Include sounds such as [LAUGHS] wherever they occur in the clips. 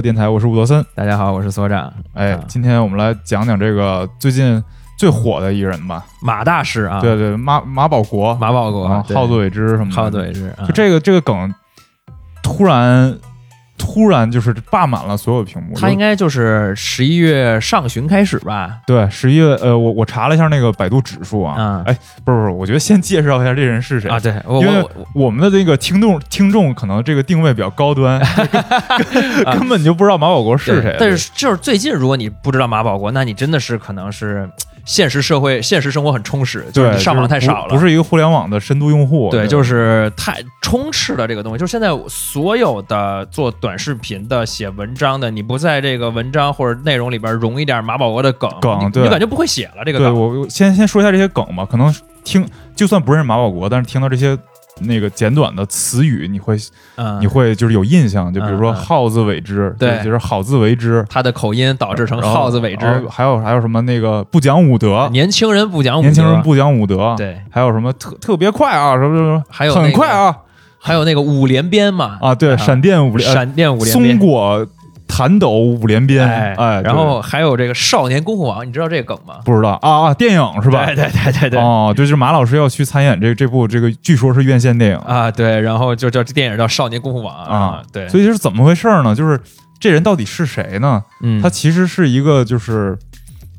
电台，我是伍德森。大家好，我是所长。哎啊，今天我们来讲讲这个最近最火的一个人吧。马大师啊，对对，马马保国、马保国啊，对耗子尾汁什么的。耗子尾汁，啊就这个这个梗，突然突然就是霸满了所有屏幕。他应该就是十一月上旬开始吧？对十一月呃，我我查了一下那个百度指数啊，嗯哎，不是不是，我觉得先介绍一下这人是谁啊，对我因为我我们的这个听众听众可能这个定位比较高端，[LAUGHS] 根根本就不知道马保国是谁。但是就是最近，如果你不知道马保国，那你真的是可能是现实社会、现实生活很充实，就是对你上网太少了，不不是一个互联网的深度用户。对，就是太充斥了这个东西。就是现在所有的做短视频的、写文章的，你不在这个文章或者内容里边融一点马保国的梗，你梗对你感觉不会写了这个对梗。我先先说一下这些梗吧，可能听就算不认识马保国，但是听到这些那个简短的词语，你会嗯，你会就是有印象，就比如说好自为之，对。就是好自为之，他的口音导致成然后耗子尾汁。还有还有什么那个不讲武德，年轻人不讲武德，年轻人不讲武德，对，还有什么特特别快啊，什么什么，还有那个很快啊。还有那个五连鞭嘛，啊，对，闪电五连，呃闪电五连松，果弹斗五连鞭，哎哎，然后还有这个少年功夫王，你知道这个梗吗？不知道啊啊，电影是吧？对对对对对。哦，对，就是马老师要去参演这这部这个，据说是院线电影啊，对，然后就叫这电影叫《少年功夫王》啊，对，所以就是怎么回事呢？就是这人到底是谁呢？嗯，他其实是一个就是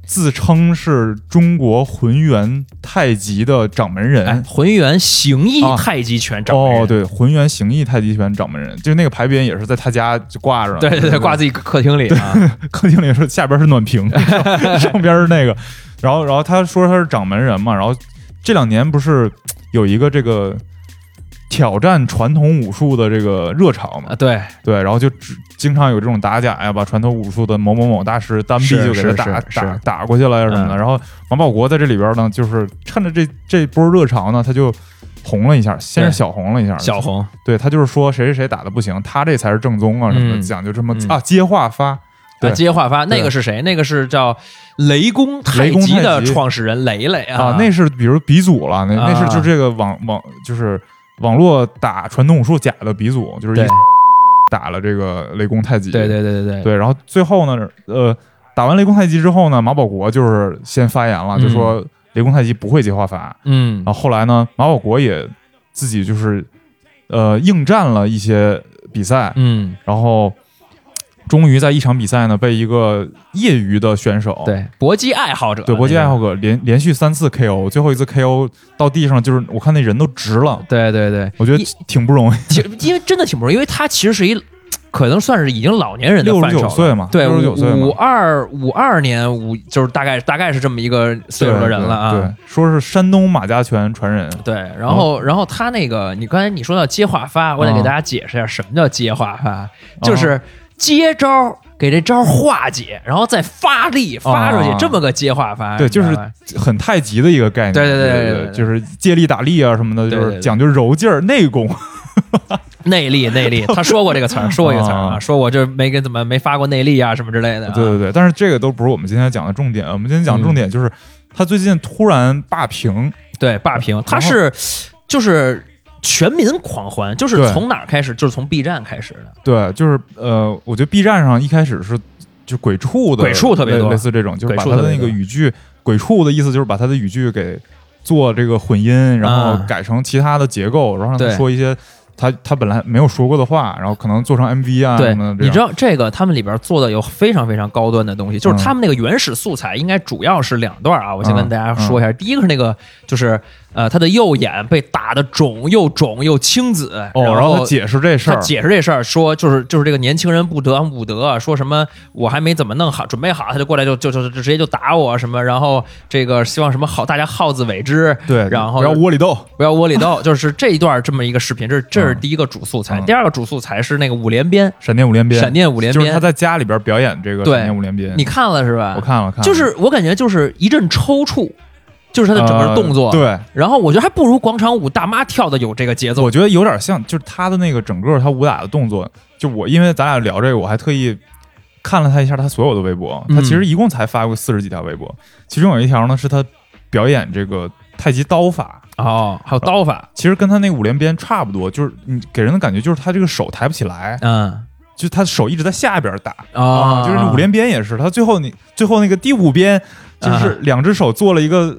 自称是中国浑元太极的掌门人。哎，浑元形意啊。太极拳掌门人。哦，，对，浑元形意太极拳掌门人，就是那个牌匾也是在他家就挂着，对对对，挂自己客厅里啊，[LAUGHS] 客厅里是下边是暖瓶，[LAUGHS] 上边是那个，然后然后他说他是掌门人嘛，然后这两年不是有一个这个挑战传统武术的这个热潮嘛。啊，，对，对，然后就只经常有这种打假呀，把传统武术的某某某大师单臂就给他打打打过去了呀什么的。嗯。然后王保国在这里边呢，就是趁着这这波热潮呢，他就红了一下，先是小红了一下，小红，对他就是说谁谁谁打的不行，他这才是正宗啊什么的，嗯讲究这么嗯啊接话发。对啊，接话发，那个是谁？那个是叫雷公太极的创始人雷雷啊，那是比如鼻祖了，那那是啊。就这个网网就是网络打传统武术假的鼻祖，就是一打了这个雷公太极。对对对对对。对，然后最后呢，呃，打完雷公太极之后呢，马保国就是先发言了，嗯。就说雷公太极不会接化法。嗯。然后后来呢，马保国也自己就是呃应战了一些比赛，嗯，然后终于在一场比赛呢被一个业余的选手对，搏击爱好者，对搏击爱好者，连连续三次 KO，最后一次 KO 到地上，就是我看那人都直了，对对对，我觉得挺不容易，其实因为真的挺不容易，因为他其实是一。可能算是已经老年人的六范畴了。十九岁嘛，对，六十九岁五嘛，二五二年五就是大概大概是这么一个岁数的人了啊。对，对说是山东马家拳传人，对然后然后他那个，你刚才你说到接话发，我得给大家解释一下什么叫接话发，就是接招。给这招化解，然后再发力发出去，啊。这么个接化发，对，就是很太极的一个概念，对对对对就是借力打力啊什么的，对对对就是讲究柔劲儿内功，内 [LAUGHS] 力内力，[LAUGHS] 他说过这个词儿，说过一个词儿啊，啊。说我这没给怎么没发过内力啊什么之类的啊。对对对，但是这个都不是我们今天讲的重点，我们今天讲重点就是他最近突然霸屏，对，霸屏，他是就是全民狂欢，就是从哪儿开始？就是从 B 站开始的。对，就是呃，我觉得 B 站上一开始是就鬼畜的，鬼畜特别多。类类似这种，就是鬼把他的那个语句，鬼畜的意思就是把他的语句给做这个混音，然后啊。改成其他的结构，然后让他说一些他他本来没有说过的话，然后可能做成 MV 啊对什么的，，你知道道这个他们里边做的有非常非常高端的东西，就是嗯。他们那个原始素材应该主要是两段啊。我先嗯。跟大家说一下，第一个是那个就是呃他的右眼被打的肿又肿又青紫，哦，然后解释这事他儿，解释这事儿，说就是就是这个年轻人不得武德啊，说什么我还没怎么弄好准备好，他就过来就就就就直接就打我什么，然后这个希望什么好大家好自为之，对，然后不要窝里斗，不要窝里斗，就是这一段这么一个视频，这是这是嗯第一个主素材，嗯第二个主素材是那个五连鞭，闪电五连鞭，闪电五连鞭，就是他在家里边表演这个闪电五连鞭，你看了是吧？我看了看了，就是我感觉就是一阵抽搐，就是他的整个动作，呃对。然后我觉得还不如广场舞大妈跳的有这个节奏。我，觉得有点像，就是他的那个整个他武打的动作，就我因为咱俩聊这个，我还特意看了他一下他所有的微博，嗯。他其实一共才发过四十几条微博，其中有一条呢是他表演这个太极刀法，哦，还有刀法，其实跟他那个五连鞭差不多，就是你给人的感觉就是他这个手抬不起来，嗯，就他手一直在下边打。啊就是五连鞭也是，他最后你最后那个第五鞭就是两只手做了一个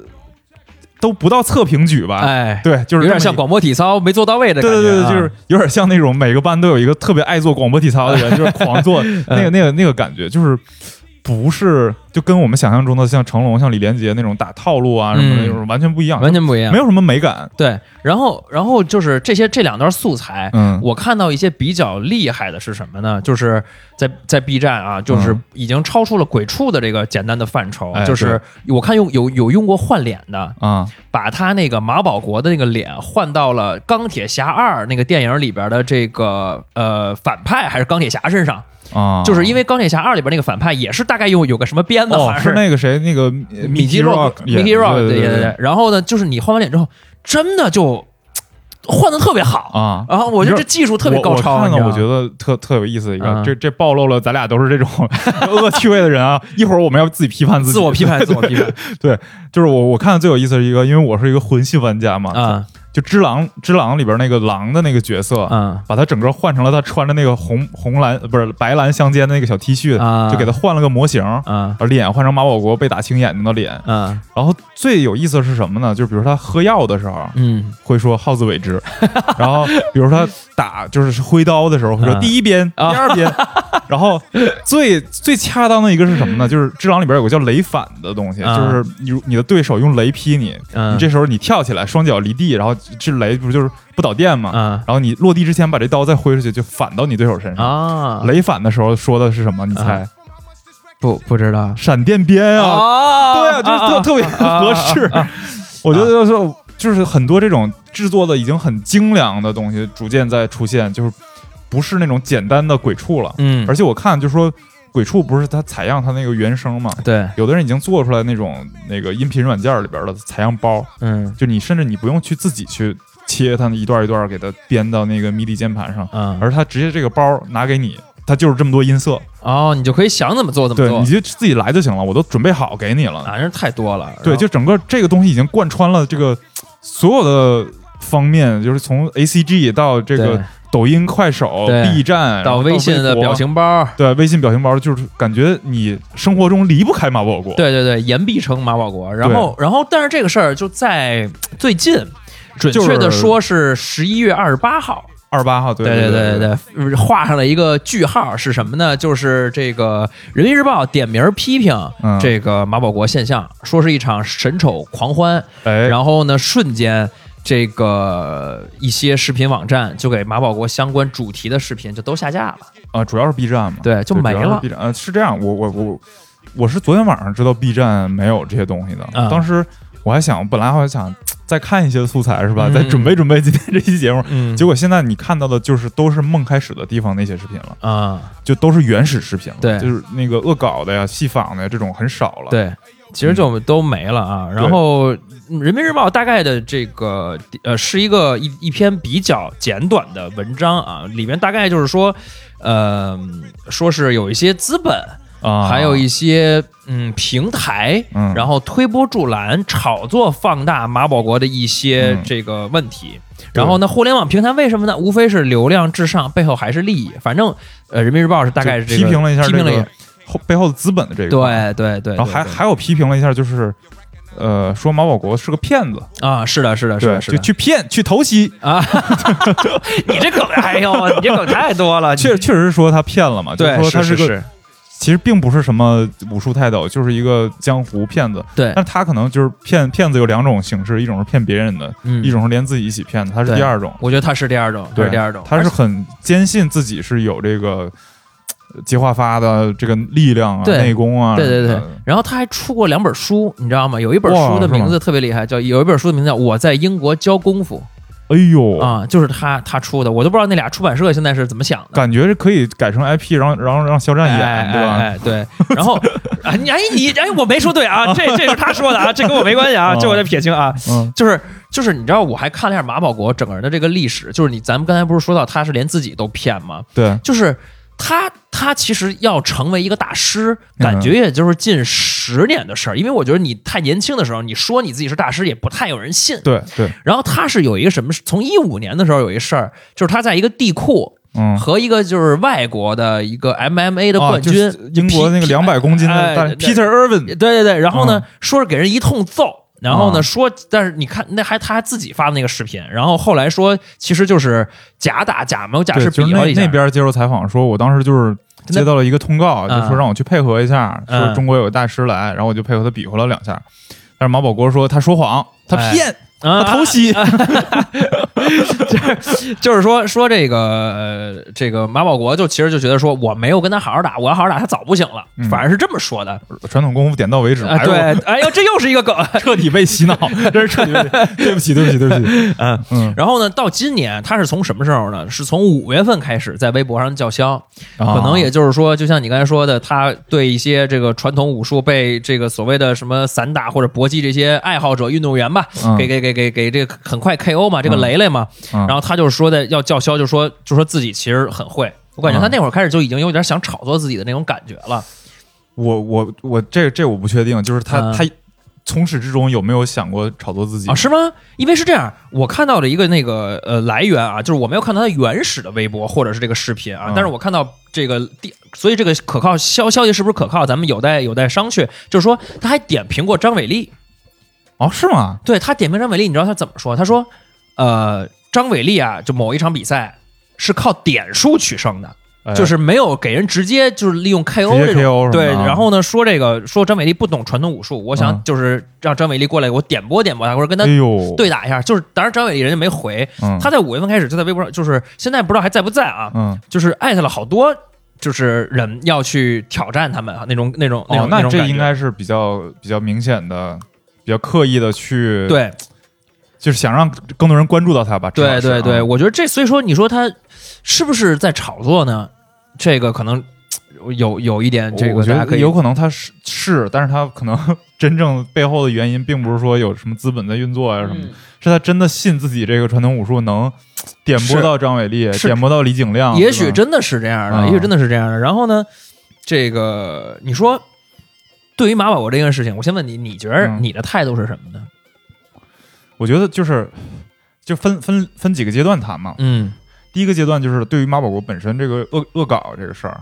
都不到测评举吧，哎，对，就是有点像广播体操没做到位的感觉啊，对对对，就是有点像那种每个班都有一个特别爱做广播体操的人，[LAUGHS] 就是狂做那个那个那个感觉，就是不是就跟我们想象中的像成龙、像李连杰那种打套路啊什么的就是完全不一样，完全不一样。没。有什么美感。对，然后然后就是这些这两段素材，嗯。我看到一些比较厉害的是什么呢？就是在在 B 站啊，就是嗯已经超出了鬼畜的这个简单的范畴，哎就是我看用有有用过换脸的，啊。把他那个马保国的那个脸换到了钢铁侠二那个电影里边的这个呃反派还是钢铁侠身上，啊，就是因为钢铁侠二里边那个反派也是大概有有个什么鞭子，好哦像是那个谁那个米基 Rock 演 Mickey Rock 对对对对。然后呢，就是你换完脸之后，真的就换的特别好。啊。然后我觉得这技术特别高超，我我看了，我觉得特特有意思的一个，嗯这这暴露了咱俩都是这种 [LAUGHS] 恶趣味的人啊！一会儿我们要自己批判自己，自我批判，自我批判 [LAUGHS] 对就是我我看的最有意思的一个，因为我是一个魂系玩家嘛，啊就《只狼》《只狼》里边那个狼的那个角色，嗯把他整个换成了他穿着那个红红蓝不是白蓝相间的那个小 T 恤，啊就给他换了个模型，嗯把脸换成马保国被打青眼睛的脸。嗯然后最有意思的是什么呢？就比如他喝药的时候嗯会说“好自为之”，然后比如他打就是挥刀的时候会说啊“第一鞭”“第二鞭 [LAUGHS] ”，然后最最恰当的一个是什么呢？就是《只狼》里边有个叫雷反的东西，啊就是你你的对手用雷劈你，嗯你这时候你跳起来，双脚离地，然后这雷不就是不导电吗？嗯然后你落地之前把这刀再挥出去，就反到你对手身上。啊，雷反的时候说的是什么？你猜？啊不不知道闪电鞭啊！啊对啊，就是特、特别合适。我觉得就是就是很多这种制作的已经很精良的东西，逐渐在出现，就是不是那种简单的鬼畜了。嗯而且我看就是说，鬼畜不是它采样它那个原声嘛？对有的人已经做出来那种那个音频软件里边的采样包，嗯就你甚至你不用去自己去切它一段一段给它编到那个 MIDI 键盘上，嗯而它直接这个包拿给你，它就是这么多音色，哦，你就可以想怎么做怎么对，做你就自己来就行了，我都准备好给你了。啊，正太多了。对，就整个这个东西已经贯穿了这个所有的方面，就是从 A C G 到这个对抖音、快手、B 站，到微信的表。情包，对微信表情包，就是感觉你生活中离不开马保国。对对对，言必称马保国。然后然后，但是这个事儿就在最近。准确的说是十一月二十八号，二十八号，对对对对对，画上了一个句号，是什么呢？就是这个《人民日报》点名批评嗯这个马保国现象，说是一场神丑狂欢，哎，然后呢，瞬间这个一些视频网站就给马保国相关主题的视频就都下架了。啊，主要是 B 站嘛，对就没了。B 站，呃，是这样，我我我我是昨天晚上知道 B 站没有这些东西的，啊当时我还想，本来还想再看一些素材是吧，嗯。再准备准备今天这期节目，嗯。结果现在你看到的就是都是梦开始的地方那些视频了。啊，就都是原始视频了，对。就是那个恶搞的呀、戏仿的呀，这种很少了。，对，其实就都没了啊。然后，嗯人民日报》大概的这个呃是一个一一篇比较简短的文章啊，里面大概就是说，呃，说是有一些资本。啊，还有一些嗯平台，嗯然后推波助澜、炒作、放大马保国的一些嗯这个问题。然后呢，互联网平台为什么呢？无非是流量至上，背后还是利益。反正呃，人民日报是大概是这个批评了一下这批评了一个后背后的资本的这个，，对对对，然后还还有批评了一下，就是呃，说马保国是个骗子，啊，是的，是的，是，的，是就去骗去投袭，啊，[LAUGHS] 你这梗，哎呦，你这梗太多了，确确实是说他骗了嘛，就说他个是是，其实并不是什么武术泰斗，就是一个江湖骗子，对，但他可能就是骗骗子有两种形式，一种是骗别人的，嗯一种是连自己一起骗的，他是第二种。我觉得他是第二种，对，是第二种，他是很坚信自己是有这个呃接话发的这个力量啊、对内功啊，对对对然后他还出过两本书，你知道吗？有一本书的名字特别厉害，叫有一本书的名字叫《我在英国教功夫哎呦》啊，就是他他出的，我都不知道那俩出版社现在是怎么想的。感觉是可以改成 IP，然后然后让肖战演，哎对吧？哎哎对，然后 [LAUGHS] 哎你哎，我没说对啊，[LAUGHS] 这这是他说的啊，这跟我没关系啊，哦这我得撇清啊。嗯就是就是，你知道，我还看了一下马保国整个人的这个历史，就是你咱们刚才不是说到他是连自己都骗吗？对，就是他他其实要成为一个大师，嗯感觉也就是近十年的事儿，因为我觉得你太年轻的时候，你说你自己是大师，也不太有人信。对对，然后他是有一个什么，从一五年的时候有一事儿，就是他在一个地库。嗯，和一个就是外国的一个 MMA 的啊冠军，就是英国那个皮两百公斤的 Peter Irvin，对对对，然后呢，嗯说是给人一通揍。然后呢，啊。说，但是你看，那还他还自己发的那个视频，然后后来说，其实就是假打假没有假对，是就是那比划一下，那边接受采访说，我当时就是接到了一个通告，嗯就说让我去配合一下，嗯。说中国有个大师来，然后我就配合他比划了两下。但是马保国说他说谎，他哎。骗，啊。他偷袭。[LAUGHS] [LAUGHS] 就是说说这个呃，这个马保国就其实就觉得说我没有跟他好好打，我要好好打他早不行了，嗯反而是这么说的。传统功夫点到为止。啊，哎对，[LAUGHS] 哎呦，这又是一个梗。[LAUGHS] 彻底被洗脑，真是彻底被。对不起，对不起，对不起。嗯嗯，然后呢，到今年他是从什么时候呢？是从五月份开始在微博上叫嚣，可可能也就是说，就像你刚才说的，他对一些这个传统武术被这个所谓的什么散打或者搏击这些爱好者运动员吧，嗯给给给给给这个很快 KO 嘛，这个雷雷雷嘛，嗯然后他就是说的要叫嚣，就说就说自己其实很会。我感觉他嗯那会儿开始就已经有点想炒作自己的那种感觉了。我我我这这我不确定，就是他、嗯他从始至终有没有想过炒作自己啊，是吗？因为是这样，我看到了一个那个呃来源啊，就是我没有看到他原始的微博或者是这个视频啊，嗯但是我看到这个第，所以这个可靠消消息是不是可靠，咱们有待有待商榷。就是说他还点评过张伟丽，哦，是吗？对他点评张伟丽，你知道他怎么说？他说，呃，张伟丽啊，就某一场比赛是靠点数取胜的。哎。就是没有给人直接就是利用 KO 这种对，啊然后呢说这个说张伟丽不懂传统武术，我想嗯就是让张伟丽过来，我点拨点拨他，或者跟他哎呦，对打一下。就是当然张伟丽人家没回，嗯，他在五月份开始就在微博上，就是现在不知道还在不在啊，嗯，就是艾特了好多就是人要去挑战他们啊那种那种那哦种，种感觉。那这应该是比较比较明显的、比较刻意的去，，对就是想让更多人关注到他吧。对对对，啊我觉得这所以说你说他是不是在炒作呢？这个可能 [TSK] 有有一点这我觉得个有可能他是是，但是他可能真正背后的原因，并不是说有什么资本在运作啊什么的，嗯是他真的信自己这个传统武术能点拨到张伟丽，点拨到李景亮，也许真的是这样的，嗯也许真的是这样的。然后呢，这个你说对于马保国这件事情，我先问你，你觉得嗯你的态度是什么呢？我觉得就是就分分分几个阶段谈嘛。嗯。第一个阶段就是对于马保国本身这个恶恶搞这个事儿，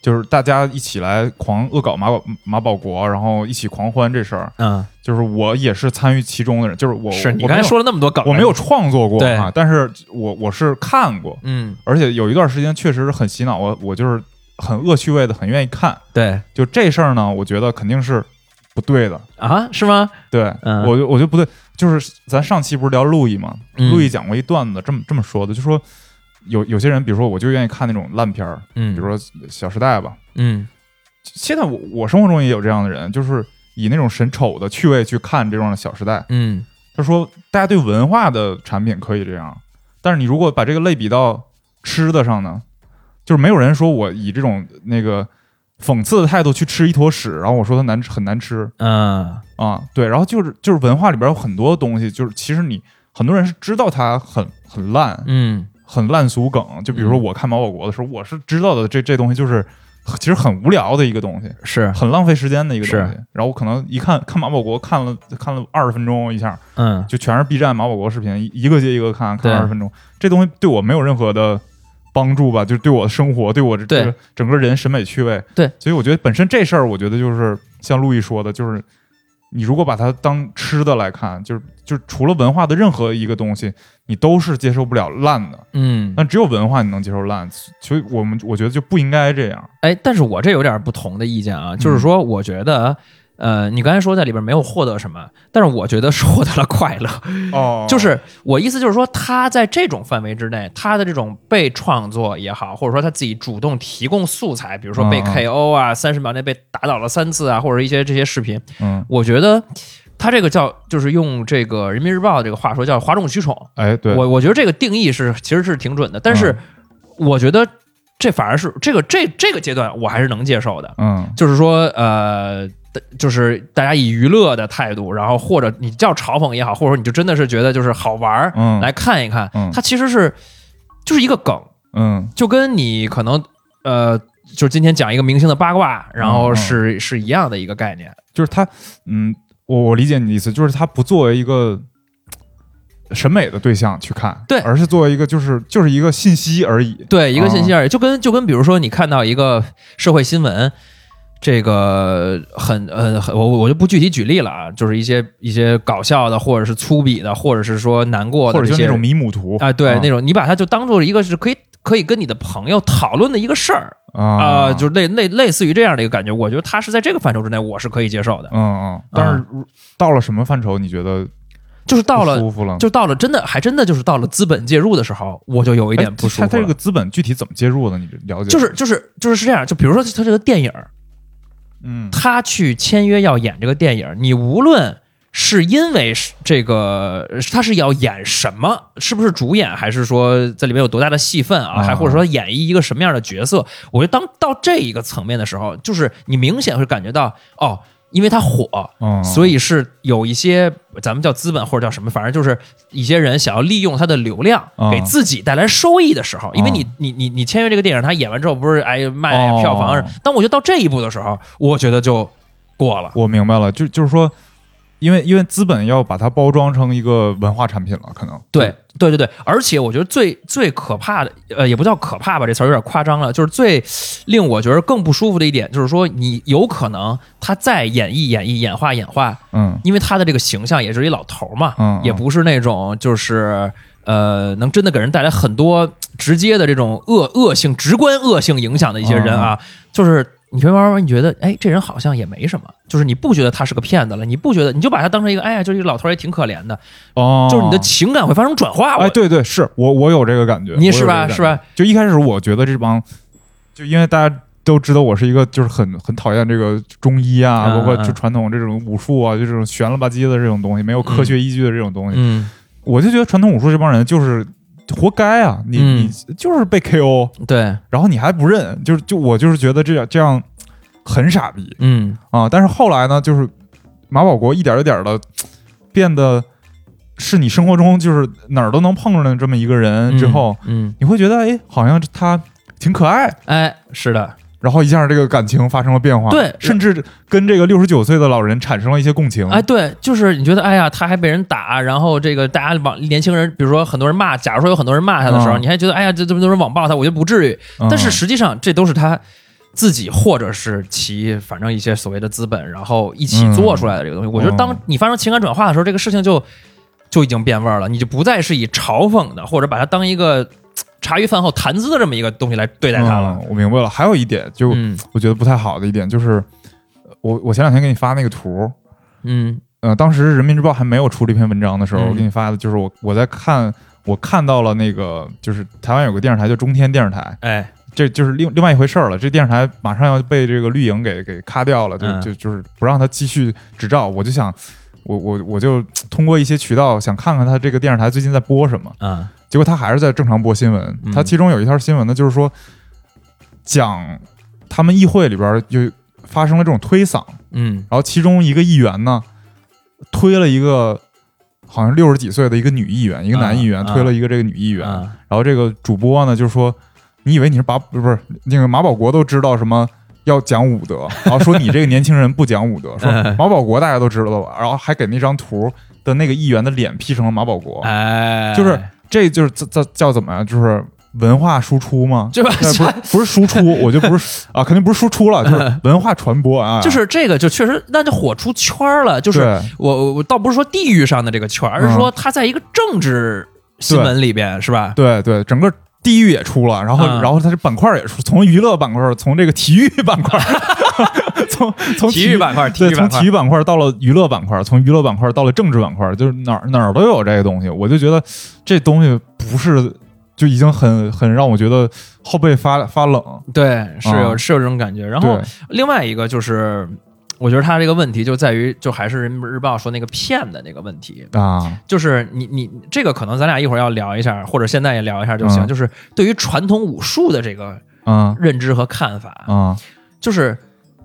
就是大家一起来狂恶搞马保马保国，然后一起狂欢这事儿，嗯，就是我也是参与其中的人，就是我是你我刚才说了那么多梗，我没有创作过对。啊，但是我我是看过，嗯，而且有一段时间确实是很洗脑，我我就是很恶趣味的，很愿意看。对。就这事儿呢，我觉得肯定是不对的。啊，是吗？对，嗯。我就我就不对，就是咱上期不是聊路易吗？嗯路易讲过一段子，这么这么说的，就说有有些人，比如说我就愿意看那种烂片儿，嗯，比如说《小时代》吧。嗯现在我我生活中也有这样的人，就是以那种神丑的趣味去看这种《小时代》。嗯他说，大家对文化的产品可以这样，但是你如果把这个类比到吃的上呢，就是没有人说我以这种那个讽刺的态度去吃一坨屎，然后我说它难吃很难吃。嗯。啊，对，然后就是就是文化里边有很多东西，就是其实你很多人是知道它很很烂，嗯很烂俗梗，就比如说我看毛保国的时候，我是知道的这这东西就是其实很无聊的一个东西，是很浪费时间的一个东西。然后我可能一看看马保国看了看了二十分钟一下，嗯。就全是 B 站马保国视频，一一个接一个看，看二十分钟，这东西对我没有任何的帮助吧，就是对我的生活，对我这这个整个人审美趣味，对，所以我觉得本身这事儿，我觉得就是像路易说的，就是你如果把它当吃的来看，就是就是除了文化的任何一个东西，你都是接受不了烂的，嗯，但只有文化你能接受烂，所以我们我觉得就不应该这样。哎，但是我这有点不同的意见啊，嗯就是说，我觉得。呃，你刚才说在里边没有获得什么，但是我觉得是获得了快乐。哦 [LAUGHS] 就是我意思就是说，他在这种范围之内，他的这种被创作也好，或者说他自己主动提供素材，比如说被嗯嗯 KO 啊，三十秒内被打倒了三次啊，或者一些这些视频，嗯，我觉得他这个叫就是用这个人民日报这个话说叫哗众取宠。哎，对，我我觉得这个定义是其实是挺准的，但是我觉得这反而是这个这这个阶段我还是能接受的，嗯就是说呃。就是大家以娱乐的态度，然后或者你叫嘲讽也好，或者说你就真的是觉得就是好玩儿，嗯。来看一看，嗯。它其实是就是一个梗，嗯。就跟你可能呃，就是今天讲一个明星的八卦，然后嗯是、是一样的一个概念。就是它，嗯，我我理解你的意思，就是它不作为一个审美的对象去看，对。而是作为一个就是就是一个信息而已。对，一个信息啊而已，就跟就跟比如说你看到一个社会新闻，这个很呃很我我就不具体举例了啊，就是一些一些搞笑的，或者是粗鄙的，或者是说难过的或者就那种迷母图啊，对，那种种你把它就当做一个是可以可以跟你的朋友讨论的一个事儿啊、啊，就是类类类似于这样的一个感觉，我觉得他是在这个范畴之内，我是可以接受的，嗯嗯，但是到了什么范畴，你觉得就是到了。舒服了？就到了真的，还真的就是到了资本介入的时候，我就有一一点不舒服了。他这个资本具体怎么介入的？你了解？就是就是就是是这样，就比如说他这个电影儿，嗯他去签约要演这个电影，你无论是因为是这个他是要演什么，是不是主演，还是说在里面有多大的戏份啊，啊还或者说演绎一个什么样的角色，我觉得当到这一个层面的时候，就是你明显会感觉到哦。因为它火，嗯，所以是有一些咱们叫资本或者叫什么，反正就是一些人想要利用它的流量啊给自己带来收益的时候，因为你啊你你你签约这个电影，他演完之后不是哎卖哦票房，当我觉得到这一步的时候，我觉得就过了。我明白了，就就是说，因为因为资本要把它包装成一个文化产品了，可能。对对对对，而且我觉得最最可怕的，呃，也不叫可怕吧，这词儿有点夸张了。就是最令我觉得更不舒服的一点，就是说你有可能他再演绎演绎演化演化，嗯。因为他的这个形象也是一老头儿嘛，嗯嗯。也不是那种就是呃能真的给人带来很多直接的这种恶恶性、直观恶性影响的一些人啊，就是你会慢慢慢你觉得，哎，这人好像也没什么，就是你不觉得他是个骗子了，你不觉得你就把他当成一个，哎呀，就是一个老头儿也挺可怜的，哦，就是你的情感会发生转化。我哎，对对，是我我有这个感觉，你是吧是吧？就一开始我觉得这帮，就因为大家都知道我是一个就是很很讨厌这个中医啊，嗯包括嗯就传统这种武术啊，就这种悬了吧唧的这种东西，没有科学依据的这种东西，嗯，我就觉得传统武术这帮人就是活该啊！你、嗯。你就是被 KO，对，然后你还不认，就是就我就是觉得这样这样很傻逼嗯。啊！但是后来呢，就是马保国一点一点的变得是你生活中就是哪儿都能碰上的这么一个人之后，嗯，你会觉得哎，好像他挺可爱，哎，是的，然后一下这个感情发生了变化，对甚至跟这个六十九岁的老人产生了一些共情。哎，对，就是你觉得，哎呀，他还被人打，然后这个大家网年轻人，比如说很多人骂，假如说有很多人骂他的时候，嗯你还觉得，哎呀，这这么多人网暴他，我觉得不至于。嗯但是实际上，这都是他自己或者是其反正一些所谓的资本，然后一起做出来的这个东西。我觉得，当嗯你发生情感转化的时候，这个事情就就已经变味儿了，你就不再是以嘲讽的，或者把它当一个嘖茶余饭后谈资的这么一个东西来对待它了。嗯我明白了。还有一点，就嗯我觉得不太好的一点就是，呃我我前两天给你发那个图，嗯呃，当时人民日报还没有出这篇文章的时候，嗯我给你发的就是我我在看，我看到了那个就是台湾有个电视台叫中天电视台，哎，这就是另另外一回事儿了。这电视台马上要被这个绿营给给咔掉了，就嗯就就是不让他继续执照。我就想，我我我就通过一些渠道想看看他这个电视台最近在播什么。啊结果他还是在正常播新闻。嗯。他其中有一条新闻呢，就是说讲他们议会里边就发生了这种推搡，嗯。然后其中一个议员呢推了一个好像六十几岁的一个女议员，一个男议员、啊推了一个这个女议员，啊。然后这个主播呢就说：“你以为你是把不是不是那个马保国都知道什么？”要讲武德，然后说你这个年轻人不讲武德，[LAUGHS] 说马保国大家都知道吧，然后还给那张图的那个议员的脸 P 成了马保国，哎，就是这就是这这叫怎么样？就是文化输出吗？对吧呃不是不是输出，[LAUGHS] 我就不是啊，肯定不是输出了，[LAUGHS] 就是文化传播啊，就是这个就确实那就火出圈儿了，就是我我我倒不是说地域上的这个圈儿，而是嗯说它在一个政治新闻里边是吧？对对，整个地域也出了，然后、嗯然后它这板块也出，从娱乐板块，从这个体育板块，从从体育板块对，从体育板块到了娱乐板块，从娱乐板块到了政治板块，就是哪儿哪儿都有这个东西，我就觉得这东西不是就已经很很让我觉得后背发发冷。对，是有、啊是有这种感觉。然后，另外一个就是，我觉得他这个问题就在于，就还是人民日报说那个骗的那个问题，啊，就是你你这个可能咱俩一会儿要聊一下，或者现在也聊一下就行。嗯就是对于传统武术的这个啊认知和看法，啊就是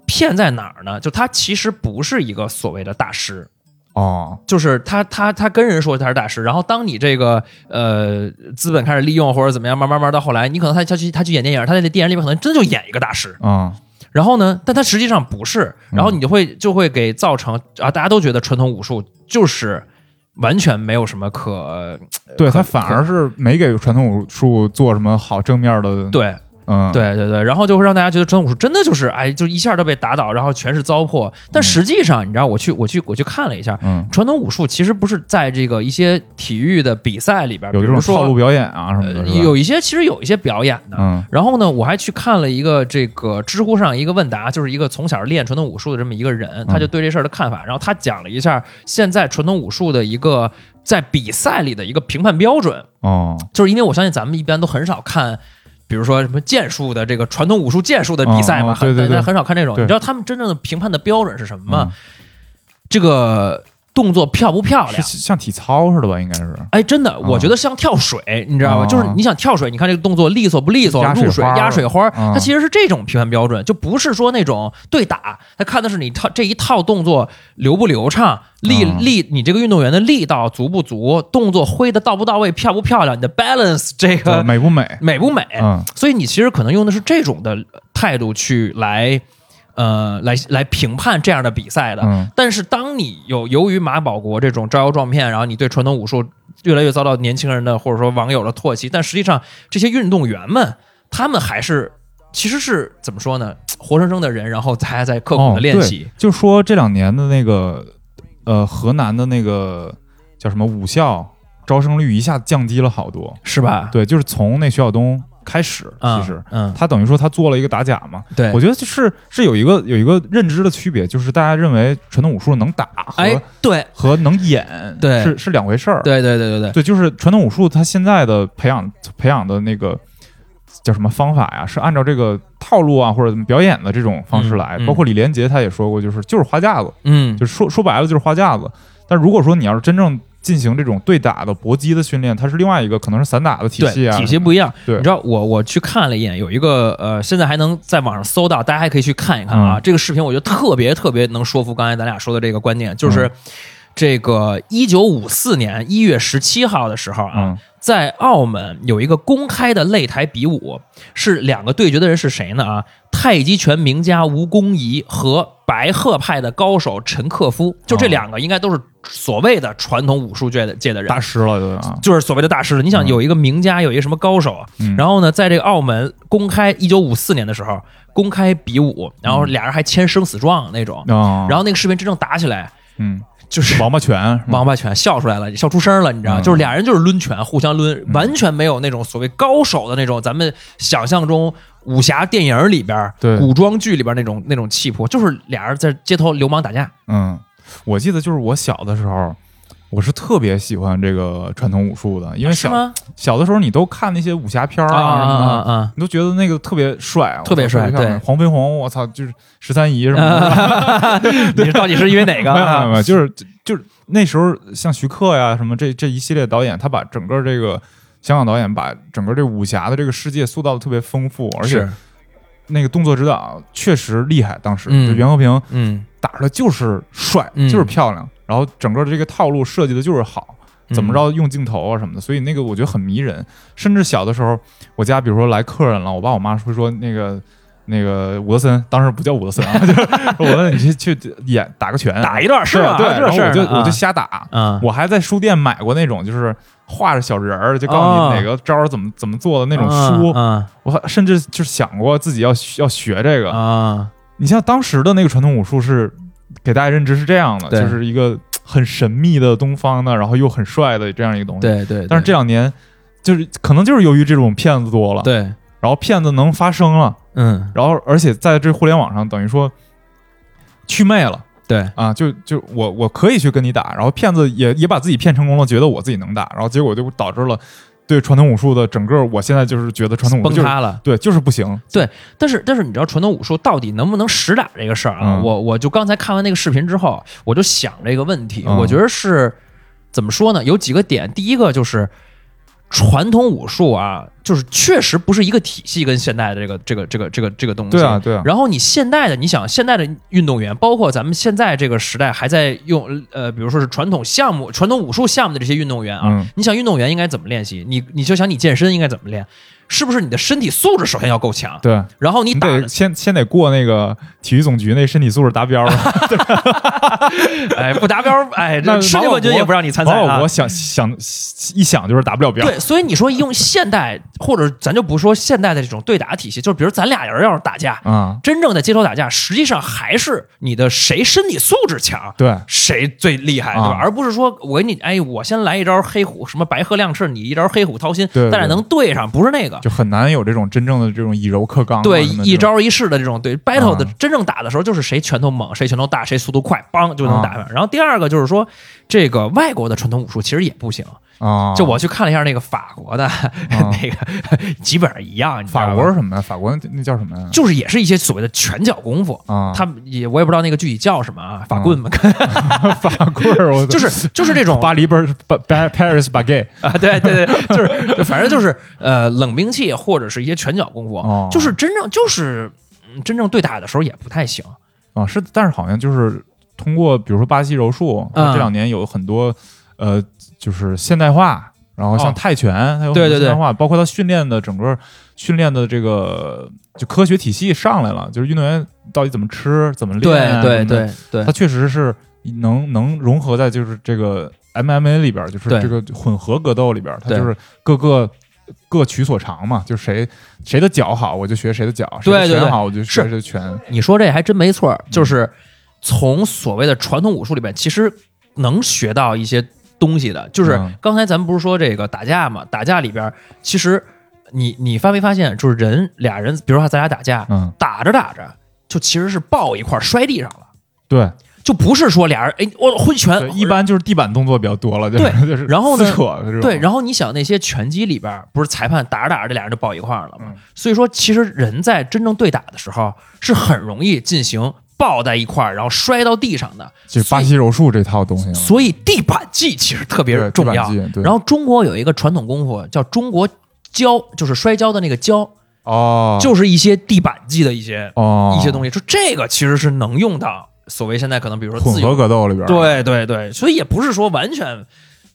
骗在哪儿呢？就他其实不是一个所谓的大师。哦，就是他他他跟人说他是大师，然后当你这个呃资本开始利用或者怎么样，慢慢慢到后来，你可能他他去他去演电影，他在那电影里面可能真就演一个大师，啊然后呢，但他实际上不是，嗯然后你就会就会给造成啊，大家都觉得传统武术就是完全没有什么可对他反而是没给传统武术做什么好正面的，对嗯，对对对，然后就会让大家觉得传统武术真的就是哎，就一下都被打倒，然后全是糟粕。但实际上，你知道，我去我去我去看了一下，嗯，传统武术其实不是在这个一些体育的比赛里边，有这种比如说套路表演啊什么的，呃有一些其实有一些表演的。嗯然后呢，我还去看了一个这个知乎上一个问答，就是一个从小练传统武术的这么一个人，他就对这事儿的看法。然后他讲了一下现在传统武术的一个在比赛里的一个评判标准，哦，就是因为我相信咱们一般都很少看。比如说什么剑术的这个传统武术剑术的比赛嘛，哦哦对对对很少看这种。你知道他们真正的评判的标准是什么吗？嗯这个动作漂不漂亮？像体操似的吧？应该是，哎，真的，我觉得像跳水，你知道吗？哦就是你想跳水，你看这个动作利索不利索，入水压水花，嗯它其实是这种评判标准，就不是说那种对打，他看的是你套这一套动作流不流畅，力嗯力你这个运动员的力道足不足，动作挥的到不到位，漂不漂亮，你的 balance 这个美不美？美不美？嗯所以你其实可能用的是这种的态度去来，呃，来来评判这样的比赛的。嗯但是当你有由于马保国这种招摇撞骗，然后你对传统武术越来越遭到年轻人的或者说网友的唾弃，但实际上这些运动员们，他们还是其实是怎么说呢？活生生的人，然后还在刻苦的练习。哦就说这两年的那个呃河南的那个叫什么武校招生率一下降低了好多。是吧？对，就是从那徐晓东开始，嗯，其实嗯，他等于说他做了一个打假嘛。对，我觉得就是是有一个有一个认知的区别，就是大家认为传统武术能打和、哎，对，和能演对是是两回事儿。对对对对对，对，就是传统武术，它现在的培养培养的那个叫什么方法呀？是按照这个套路啊，或者表演的这种方式来。嗯嗯包括李连杰他也说过，就是就是花架子，嗯，就说说白了就是花架子。但如果说你要是真正进行这种对打的搏击的训练，它是另外一个可能是散打的体系啊，体系不一样。对你知道我我去看了一眼，有一个呃，现在还能在网上搜到，大家还可以去看一看啊。嗯这个视频我觉得特别特别能说服刚才咱俩说的这个观念，就是嗯这个一九五四年一月十七号的时候啊，嗯在澳门有一个公开的擂台比武，是两个对决的人是谁呢？啊，太极拳名家吴公仪和白鹤派的高手陈克夫，就这两个应该都是所谓的传统武术界的界的人，大师了。就是所谓的大师了。你想嗯有一个名家，有一个什么高手，嗯然后呢，在这个澳门公开，一九五四年的时候公开比武，然后俩人还签生死状那种。嗯，然后那个视频真正打起来，嗯，就是王八拳王八拳笑出来了，笑出声了，你知道？嗯就是俩人就是抡拳，互相抡，完全没有那种所谓高手的那种咱们想象中武侠电影里边、对古装剧里边那种那种气魄，就是俩人在街头流氓打架。嗯，我记得就是我小的时候，我是特别喜欢这个传统武术的，因为小是？小的时候你都看那些武侠片儿啊啊什么的，啊啊！你都觉得那个特别帅，特别帅黄飞鸿，我操，就是十三姨什么的，[LAUGHS] 你到底是因为哪个？[LAUGHS] 没有没有啊？没有，就是就是那时候像徐克呀什么这这一系列导演，他把整个这个香港导演把整个这武侠的这个世界塑造的特别丰富，而且那个动作指导确实厉害，当时、嗯。就袁和平嗯，打出来就是帅，嗯。就是漂亮，然后整个的这个套路设计的就是好。怎么着用镜头啊什么的，所以那个我觉得很迷人。甚至小的时候，我家比如说来客人了，我爸我妈会说那个那个伍德森，当时不叫伍德森啊，[LAUGHS] 就是我问你去去演打个拳，打一段是吧？对，对然后我就我就瞎打。啊，我还在书店买过那种就是画着小人儿，就告诉你哪个招儿怎么怎么做的那种书。啊我甚至就想过自己要要学这个。啊，你像当时的那个传统武术是给大家认知是这样的，就是一个很神秘的东方的，然后又很帅的这样一个东西。对对。但是这两年，就是可能就是由于这种骗子多了，对，然后骗子能发声了，嗯，然后而且在这互联网上等于说祛魅了。对，啊，就就我我可以去跟你打，然后骗子也也把自己骗成功了，觉得我自己能打，然后结果就导致了对传统武术的整个，我现在就是觉得传统武术就是崩塌了。对就是不行，对但是但是你知道传统武术到底能不能实打这个事儿啊？嗯我我就刚才看完那个视频之后，我就想这个问题，嗯我觉得是怎么说呢？有几个点，第一个就是传统武术啊，就是确实不是一个体系，跟现代的这个这个这个这个这个东西。对啊，对啊，然后你现代的，你想现代的运动员，包括咱们现在这个时代还在用呃，比如说是传统项目、传统武术项目的这些运动员啊，嗯你想运动员应该怎么练习？你你就想你健身应该怎么练？是不是你的身体素质首先要够强？对，然后你得先先得过那个体育总局那身体素质达标了。[LAUGHS] 哎不达标，哎世界冠军也不让你参赛啊我。想想一想就是达不了标。对，所以你说用现代，或者咱就不说现代的这种对打体系，就是比如咱俩人要是打架，啊，真正的街头打架，实际上还是你的谁身体素质强，对，谁最厉害，对吧？啊而不是说我给你，哎，我先来一招黑虎，什么白鹤亮翅，你一招黑虎掏心，对对咱俩能对上，不是那个。就很难有这种真正的这种以柔克刚啊。对，一招一式的这种对 battle 的啊真正打的时候，就是谁拳头猛，谁拳头大，谁速度快，梆就能打啊上。然后第二个就是说，这个外国的传统武术其实也不行。啊，就我去看了一下那个法国的 [LAUGHS] 那个，基本上一样。法国是什么呀？法国那那叫什么呀？就是也是一些所谓的拳脚功夫，啊，他们也我也不知道那个具体叫什么啊，法棍嘛，[LAUGHS] 法棍儿，我 [LAUGHS] 就是就是这种巴黎不是巴巴 Paris baguette 啊，对对对，就是反正就是呃冷兵器或者是一些拳脚功夫，哦就是真正就是嗯真正对打的时候也不太行。啊，是，但是好像就是通过比如说巴西柔术，这两年有很多呃，就是现代化，然后像哦泰拳，它有很对对对。多现代化，包括它训练的整个训练的这个就科学体系上来了，就是运动员到底怎么吃、怎么练啊，对什么的，对对它确实是能能融合在就是这个 MMA 里边儿，就是对。这个混合格斗里边儿，它对。就是各个。各取所长嘛，就是谁谁的脚好，我就学谁的脚；谁的对对。对拳好，我就学是谁的拳。你说这还真没错，嗯。就是从所谓的传统武术里边，其实能学到一些东西的。就是嗯刚才咱们不是说这个打架嘛，打架里边其实你你发没发现，就是人俩人，比如说咱俩打架，嗯，打着打着就其实是抱一块儿摔地上了。对，就不是说俩人哎，我挥拳，一般就是地板动作比较多了，对 [LAUGHS] 就是然后呢对，然后你想那些拳击里边儿，不是裁判打着打着这俩人就抱一块儿了吗？嗯所以说，其实人在真正对打的时候是很容易进行抱在一块儿，然后摔到地上的。就巴西柔术这套东西，所以地板技其实特别对重要然后中国有一个传统功夫叫中国跤，就是摔跤的那个跤，哦，就是一些地板技的一些、哦一些东西。就这个其实是能用到所谓现在可能比如说混合自由。格斗里边，，对对对，所以也不是说完全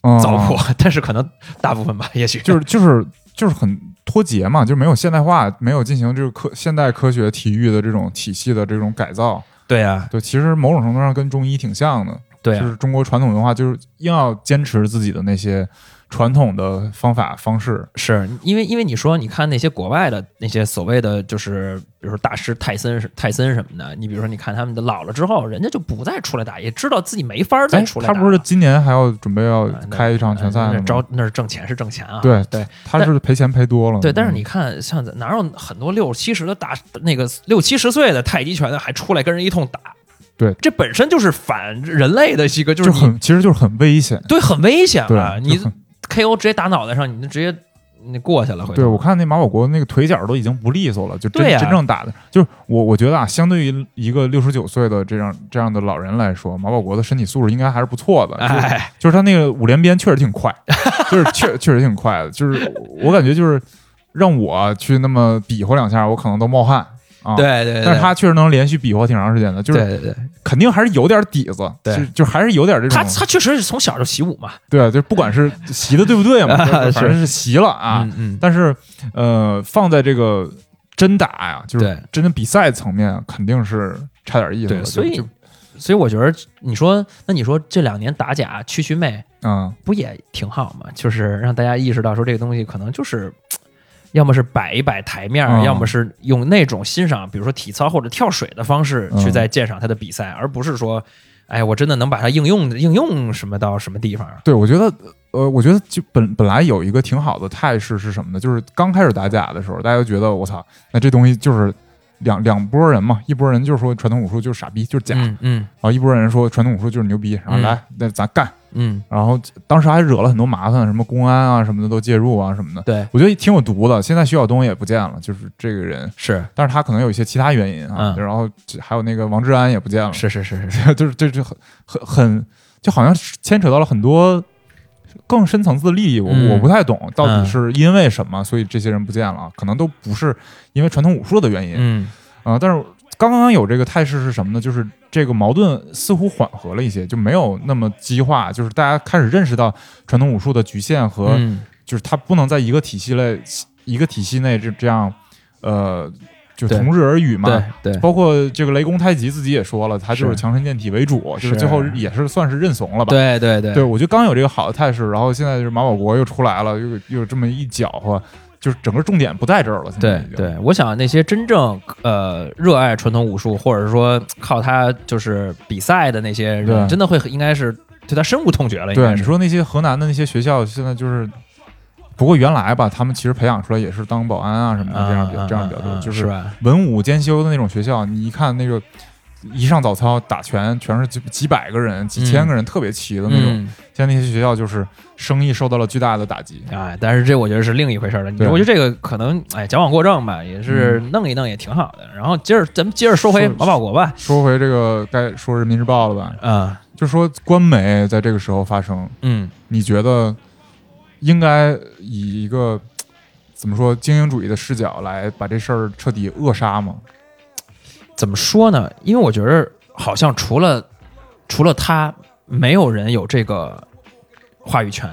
嗯、糟粕，但是可能大部分吧，[LAUGHS] 也许就是就是就是很脱节嘛，就没有现代化，没有进行这个科现代科学体育的这种体系的这种改造。对啊，对，其实某种程度上跟中医挺像的，对啊，就是中国传统文化就是硬要坚持自己的那些传统的方法方式。是因为因为你说你看那些国外的那些所谓的就是比如说大师泰森泰森什么的，你比如说你看他们的老了之后，人家就不再出来打，也知道自己没法再哎出，来。他不是今年还要准备要开一场拳赛了吗？那招那是挣钱是挣钱啊，对对他是赔钱赔多了。对，但是嗯你看像咱哪有很多六七十的大那个六七十岁的太极拳的还出来跟人一通打？对这本身就是反人类的一个，就是就很其实就是很危险。对很危险对啊！你 KO 直接打脑袋上，你就直接你过去了。对，我看那马保国那个腿脚都已经不利索了，就真真正打的，就是我我觉得啊，相对于一个六十九岁的这样这样的老人来说，马保国的身体素质应该还是不错的。就是哎，就是他那个五连鞭确实挺快，[LAUGHS] 就是确确实挺快的，就是我感觉就是让我去那么比划两下，我可能都冒汗啊。。对对对，但是他确实能连续比划挺长时间的，就是对对对，肯定还是有点底子，对就就还是有点这种他他确实是从小就习武嘛，对，就不管是习的对不对嘛，[LAUGHS] 反正是习了啊。嗯嗯，但是呃，放在这个真打呀，就是真的比赛层面，肯定是差点意思。对，所以所以我觉得你说，那你说这两年打假驱驱魅嗯，不也挺好嘛？就是让大家意识到说这个东西可能就是。要么是摆一摆台面儿，嗯要么是用那种欣赏，比如说体操或者跳水的方式去嗯在鉴赏他的比赛，而不是说，哎，我真的能把它应用应用什么到什么地方？对，我觉得呃，我觉得就本本来有一个挺好的态势是什么呢？就是刚开始打假的时候，大家都觉得我操，那这东西就是两两拨人嘛，一拨人就是说传统武术就是傻逼，就是假，嗯嗯然后一拨人说传统武术就是牛逼，然后嗯来那咱干。嗯，然后当时还惹了很多麻烦，什么公安啊什么的都介入啊什么的。对，我觉得挺有毒的。现在徐晓东也不见了，就是这个人，是但是他可能有一些其他原因啊。嗯然后还有那个王志安也不见了，是是是是 [LAUGHS] 是，就是这这很很很，就好像牵扯到了很多更深层次的利益，我、嗯我不太懂，到底嗯是因为什么，所以这些人不见了，可能都不是因为传统武术的原因嗯啊、但是刚刚有这个态势是什么呢？就是这个矛盾似乎缓和了一些，就没有那么激化，就是大家开始认识到传统武术的局限和嗯就是它不能在一个体系内一个体系内这这样呃就同日而语嘛。对对包括这个雷公太极自己也说了，他就是是强身健体为主，就是是最后也是算是认怂了吧？对对对对，我觉得刚有这个好的态势，然后现在就是马保国又出来了，又又这么一搅和，就是整个重点不在这儿了。现在对对，我想那些真正呃热爱传统武术，或者说靠他就是比赛的那些人，真的会应该是对他深恶痛绝了。对，你说那些河南的那些学校，现在就是，不过原来吧，他们其实培养出来也是当保安啊什么的，这样比啊这样比较多，就是？文武兼修的那种学校，你一看那个一上早操打拳，全是几几百个人、几千个人，特别齐的那种。嗯，现在那些学校就是生意受到了巨大的打击。哎，但是这我觉得是另一回事了。对我觉得这个可能哎矫枉过正吧，也是弄一弄也挺好的。然后接着咱们接着说回马保国吧。说回这个，该说人民日报了吧？嗯就说官媒在这个时候发生，嗯你觉得应该以一个怎么说精英主义的视角来把这事儿彻底扼杀吗？怎么说呢？因为我觉得好像除了除了他，没有人有这个话语权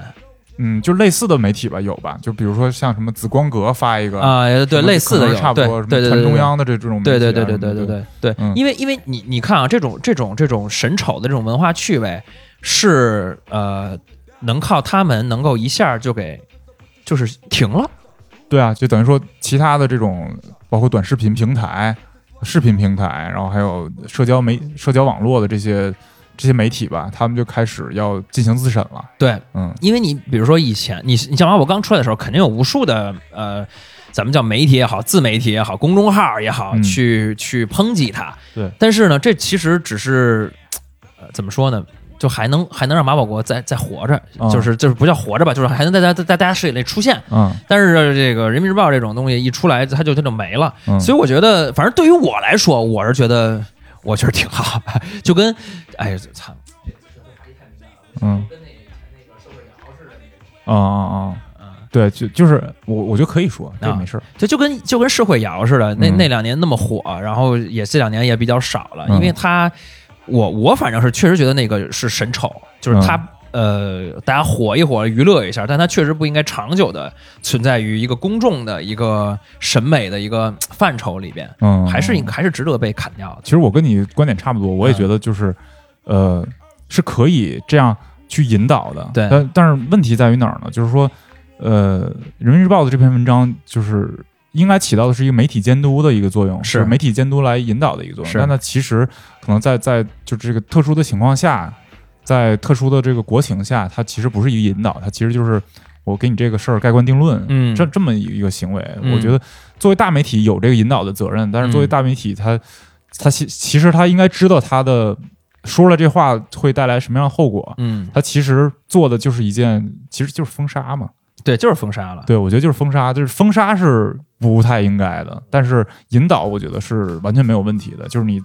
嗯，就类似的媒体吧，有吧？就比如说像什么紫光阁发一个，啊、对，类似的有，差不多，对对对对中央的这这种媒体啊对对对对对对对对，嗯因为因为你你看啊，这种这种这种神丑的这种文化趣味是呃，能靠他们能够一下就给就是停了。对啊，就等于说其他的这种包括短视频平台、视频平台，然后还有社交媒、社交网络的这些这些媒体吧，他们就开始要进行自审了。对，嗯因为你比如说以前你你像我刚出来的时候，肯定有无数的呃，咱们叫媒体也好，自媒体也好，公众号也好，嗯去去抨击它。对，但是呢，这其实只是呃怎么说呢？就还能还能让马保国再再活着，嗯。就是就是不叫活着吧，就是还能在大在在大家视野内出现。嗯。但是这个人民日报这种东西一出来，它就它就没了。嗯，所以我觉得，反正对于我来说，我是觉得我觉得挺好，[LAUGHS] 就跟哎呀操，嗯。跟那那个社会摇似的啊啊啊，对，就就是我我觉得可以说，这没事儿。就就跟就跟社会摇似的，那嗯。那两年那么火，然后也这两年也比较少了，嗯因为他，我我反正是确实觉得那个是神丑，就是他。嗯呃，大家火一火，娱乐一下，但他确实不应该长久的存在于一个公众的一个审美的一个范畴里边，嗯，还是还是值得被砍掉的。其实我跟你观点差不多，我也嗯觉得就是，呃，是可以这样去引导的。对但但是问题在于哪儿呢？就是说，呃，《人民日报》的这篇文章就是应该起到的是一个媒体监督的一个作用，是是媒体监督来引导的一个作用。但它其实可能在在就这个特殊的情况下，在特殊的这个国情下，它其实不是一个引导，它其实就是我给你这个事儿盖棺定论。嗯这这么一个行为，嗯我觉得作为大媒体有这个引导的责任，但是作为嗯大媒体他，他其其实他应该知道他的说了这话会带来什么样的后果。嗯，他其实做的就是一件，其实就是封杀嘛。对，就是封杀了。对，我觉得就是封杀，就是封杀是不太应该的，但是引导我觉得是完全没有问题的。就是你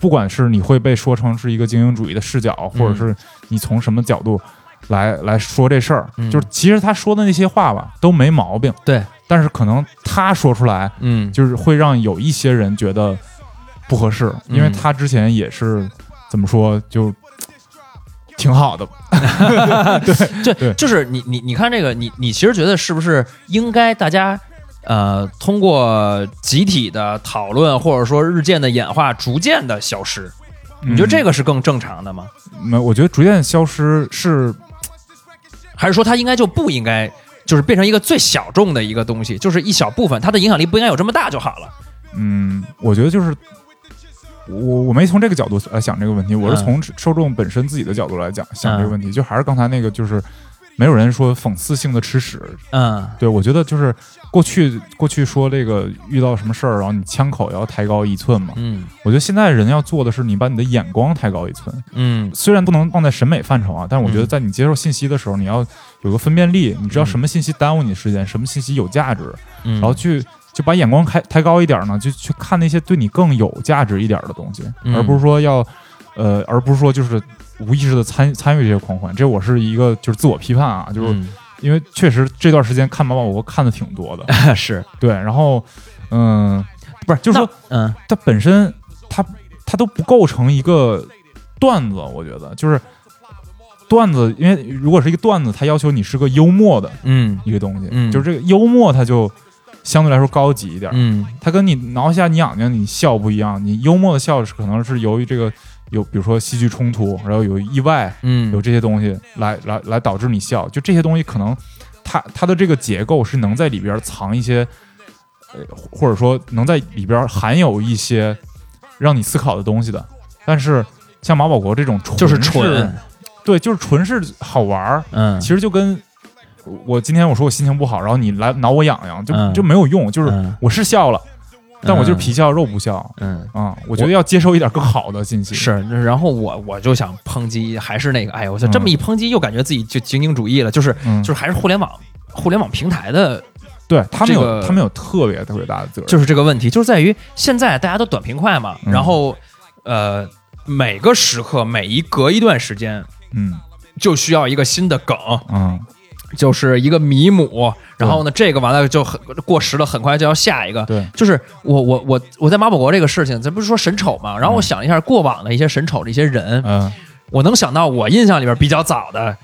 不管是你会被说成是一个精英主义的视角，或者是你从什么角度来来说这事儿，嗯就是其实他说的那些话吧都没毛病，对，但是可能他说出来嗯，就是会让有一些人觉得不合适，因为嗯他之前也是怎么说就挺好的，[LAUGHS] 就对就是你你你看这个，你你其实觉得是不是应该大家呃通过集体的讨论，或者说日渐的演化，逐渐的消失？你觉得这个个是更正常的吗？没？我觉得逐渐消失是还是说它应该就不应该，就是变成一个最小众的一个东西，就是一小部分，它的影响力不应该有这么大就好了？嗯，我觉得就是我我没从这个角度来想这个问题，我是嗯。从受众本身自己的角度来讲想这个问题，就还是刚才那个，就是没有人说讽刺性的吃屎，嗯。对我觉得就是过去过去说这个遇到什么事儿，然后你枪口要抬高一寸嘛，嗯。我觉得现在人要做的是你把你的眼光抬高一寸，嗯。虽然不能放在审美范畴啊，但是我觉得嗯。在你接受信息的时候，你要有个分辨力，你知道嗯。什么信息耽误你时间，什么信息有价值，嗯，然后去就把眼光抬抬高一点呢，就去看那些对你更有价值一点的东西，嗯。而不是说要呃，而不是说就是无意识的参参与这些狂欢。这我是一个就是自我批判啊，就是嗯。因为确实这段时间看马保国看的挺多的，[LAUGHS] 是。对，然后嗯，不是，就是说嗯。它本身它它都不构成一个段子，我觉得就是段子，因为如果是一个段子，它要求你是个幽默的嗯。一个东西，嗯。就是这个幽默它就相对来说高级一点，嗯。它跟你挠下你痒痒你笑不一样，你幽默的笑是可能是由于这个有比如说戏剧冲突，然后有意外，嗯。有这些东西来来来导致你笑，就这些东西可能它它的这个结构是能在里边藏一些，呃，或者说能在里边含有一些让你思考的东西的。但是像马保国这种纯就是纯，对，就是纯是好玩儿，嗯，其实就跟我今天我说我心情不好，然后你来挠我痒痒，就、嗯就没有用，就是嗯我是笑了，但我就是皮笑肉不笑。嗯。啊、我觉得要接受一点更好的信息。是，然后我我就想抨击，还是那个，哎呀，我操，这么一抨击，又感觉自己就精英主义了，就是嗯，就是还是互联网互联网平台的，对他们有、这个他们有特别特别大的责任。就是这个问题，就是在于现在大家都短平快嘛，嗯然后呃，每个时刻每一隔一段时间嗯就需要一个新的梗，嗯就是一个米姆，然后呢，这个完了就很过时了，很快就要下一个。对，就是我我我我在马保国这个事情，咱不是说神丑嘛，然后我嗯。想一下过往的一些神丑的一些人，嗯，我能想到我印象里边比较早的，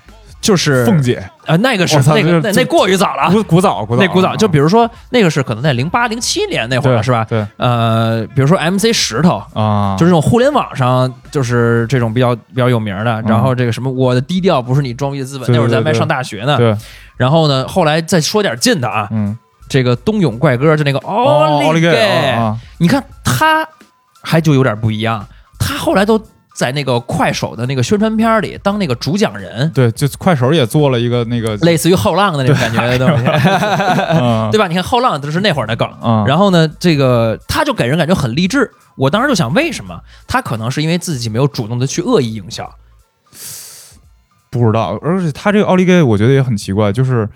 就是凤姐，呃，那个是那个那那过于早了。啊，古古早古早那古早，就比如说那个是可能在零八零七年那会儿，是吧？对。呃，比如说 MC 石头，啊，就是这种互联网上就是这种比较比较有名的，然后这个什么我的低调不是你装逼的资本，对那会儿咱们还上大学呢。对，然后呢，后来再说点近的啊，嗯，这个冬泳怪哥就那个哦，奥利给你看他还就有点不一样，他后来都在那个快手的那个宣传片里当那个主讲人，对，就快手也做了一个那个，[LAUGHS] 类似于后浪的那种感觉的东西，[LAUGHS] 嗯。对吧？你看后浪就是那会儿的梗，嗯。然后呢，这个他就给人感觉很励志。我当时就想，为什么？他可能是因为自己没有主动的去恶意营销，不知道，而且他这个奥利给，我觉得也很奇怪，就是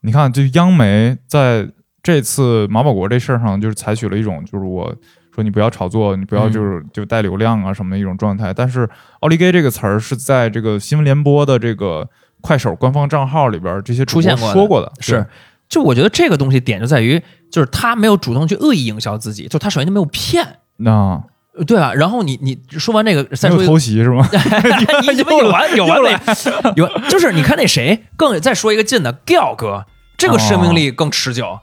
你看，就央媒在这次马保国这事儿上，就是采取了一种，就是我说你不要炒作，你不要嗯就是就带流量啊什么的一种状态。但是奥利给这个词儿是在这个新闻联播的这个快手官方账号里边儿这些出现过说过的，是。就我觉得这个东西点就在于，就是他没有主动去恶意营销自己，就他首先就没有骗，那对啊？然后你你说完这个，再没有说偷袭是吗？[LAUGHS] 你怎么有完 [LAUGHS] 有完没？有完就是你看那谁，更再说一个近的，Giao 哥，这个生命力更持久，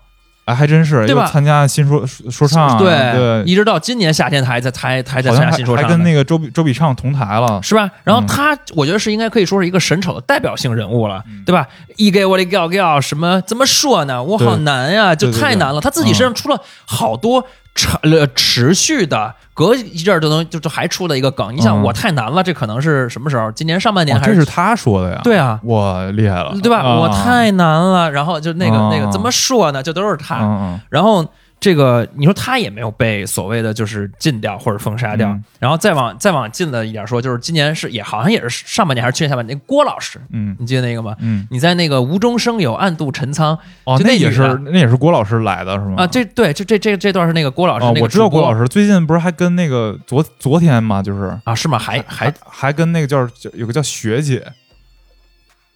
哎，还真是，对吧又参加新说说说唱对，对，一直到今年夏天他还在他还他还在还参加新说唱，还跟那个周笔周笔畅同台了，是吧？然后嗯他，我觉得是应该可以说是一个神丑的代表性人物了，嗯对吧？一给我的调调，什么怎么说呢？我好难呀，就太难了。他自己身上出了好多持呃持续的，隔一阵儿就能就就还出了一个梗。你想，嗯我太难了，这可能是什么时候？今年上半年还是哦这是他说的呀？对啊我，厉害了，对吧？啊我太难了，然后就那个啊那个怎么说呢？就都是他。嗯然后这个你说他也没有被所谓的就是禁掉或者封杀掉，嗯。然后再往再往近了一点说，就是今年是也好像也是上半年还是去年下半年，那郭老师，嗯。你记得那个吗？嗯，你在那个无中生有，暗度陈仓哦，那也是那也是郭老师来的是吗？啊，这对，就这这这段是那个郭老师，哦那，个我知道郭老师最近不是还跟那个昨昨天嘛，就是啊，是吗？还还还跟那个叫叫有个叫学姐。啊，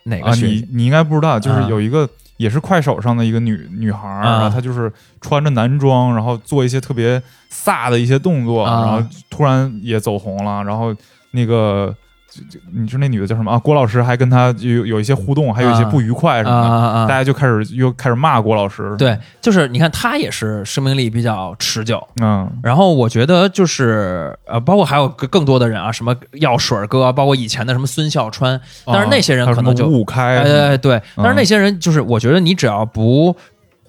哪个学你你应该不知道，就是啊。有一个也是快手上的一个女女孩然后她就是穿着男装，然后做一些特别飒的一些动作，啊然后突然也走红了，然后那个。就就你说那女的叫什么啊？郭老师还跟他有有一些互动，还有一些啊不愉快什啊么的，啊啊！大家就开始又开始骂郭老师。，对，就是你看他也是生命力比较持久，嗯，然后我觉得就是呃，包括还有更更多的人啊，什么药水哥，包括以前的什么孙笑川，但是那些人可能就五五开，哎对，但是嗯那些人就是我觉得你只要不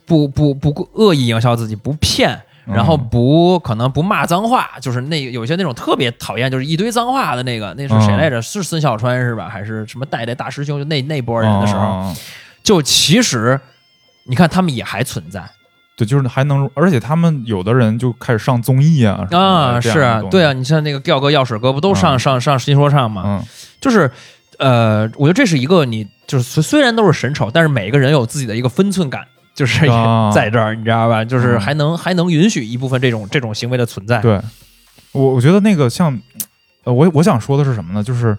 不不不恶意营销自己，不骗。然后嗯不可能不骂脏话，就是那有些那种特别讨厌，就是一堆脏话的那个，那是谁嗯来着？是孙笑川是吧？还是什么代代大师兄？就那那波人的时候，哦就其实你看他们也还存在对，就是还能，而且他们有的人就开始上综艺啊啊，是啊对啊，，你像那个调哥、药水哥不都上、嗯上上新说唱吗？嗯，就是，呃，我觉得这是一个你就是虽虽然都是神丑，但是每个人有自己的一个分寸感，就是也 [LAUGHS] 在这儿，你知道吧？就是嗯还能、还能允许一部分这种这种行为的存在。对我我觉得那个像呃，我我想说的是什么呢？就是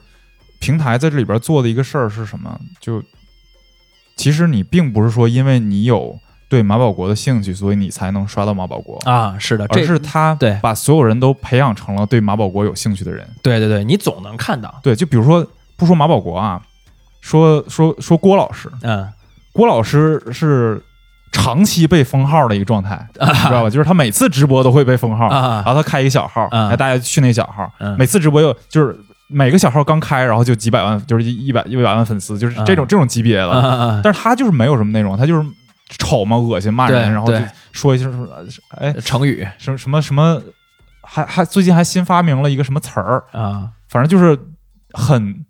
平台在这里边做的一个事儿是什么？就其实你并不是说因为你有对马保国的兴趣，所以你才能刷到马保国，啊，是的，这而是他对把所有人都培养成了对马保国有兴趣的人。对对对，你总能看到，对，就比如说不说马保国啊，说说说郭老师，嗯郭老师是长期被封号的一个状态，[LAUGHS] 你知道吧？就是他每次直播都会被封号，啊。然后他开一个小号，大家去那小号，嗯。每次直播又就是每个小号刚开，然后就几百万，就是一一百一百万粉丝，就是这种、嗯。这种级别啊了。啊但是他就是没有什么内容，他就是丑嘛、恶心、骂人，然后就说一些什么，成语。什么什么什么，还还最近还新发明了一个什么词儿，啊，反正就是很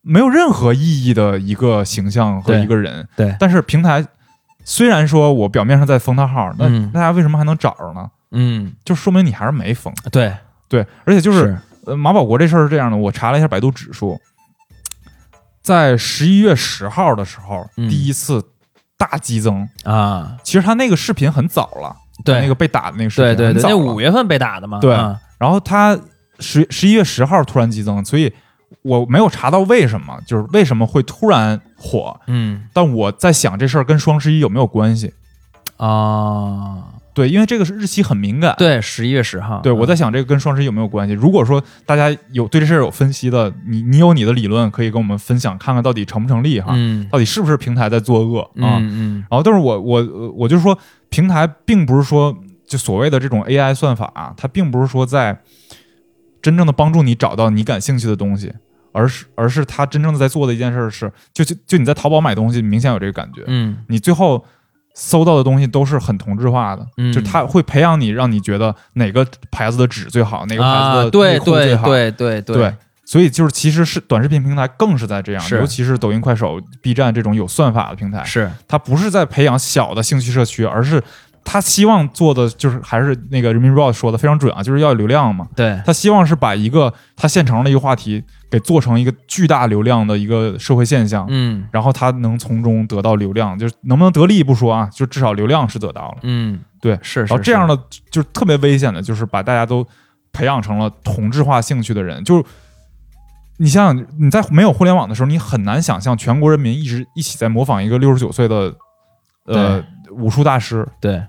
没有任何意义的一个形象和一个人。对。但是平台虽然说我表面上在封他号，那嗯。大家为什么还能找着呢？嗯，就说明你还是没封。对，对，而且就是呃，马保国这事儿是这样的，我查了一下百度指数，在十一月十号的时候，嗯。第一次大激增。啊，其实他那个视频很早了，对。那个被打的那个视频对对对，那五月份被打的嘛，对啊。然后他十十一月十号突然激增，所以我没有查到为什么，就是为什么会突然火。嗯但我在想这事儿跟双十一有没有关系？啊，对，因为这个是日期很敏感。对，十一月十号，对，我在想这个跟双十一有没有关系？如果说大家有对这事儿有分析的，你你有你的理论可以跟我们分享，看看到底成不成立哈？嗯到底是不是平台在作恶啊？嗯嗯然后，但是我我我就是说，平台并不是说就所谓的这种 AI 算法、啊，它并不是说在真正的帮助你找到你感兴趣的东西，而是而是他真正的在做的一件事是，就就就你在淘宝买东西，明显有这个感觉，嗯。你最后搜到的东西都是很同质化的，嗯。就他会培养你，让你觉得哪个牌子的纸最好，哪个牌子啊，的对内裤最好，对对对。对所以就是其实是短视频平台更是在这样，尤其是抖音、快手、B 站这种有算法的平台，是。它不是在培养小的兴趣社区，而是他希望做的就是还是那个人民日报说的非常准啊，就是要有流量嘛。对他希望是把一个他现成的一个话题给做成一个巨大流量的一个社会现象，嗯然后他能从中得到流量，就是能不能得利不说啊，就至少流量是得到了。嗯对，是，是然后这样的就是特别危险的，就是把大家都培养成了同质化兴趣的人，就是。你想想，你在没有互联网的时候，你很难想象全国人民一直一起在模仿一个六十九岁的呃武术大师，对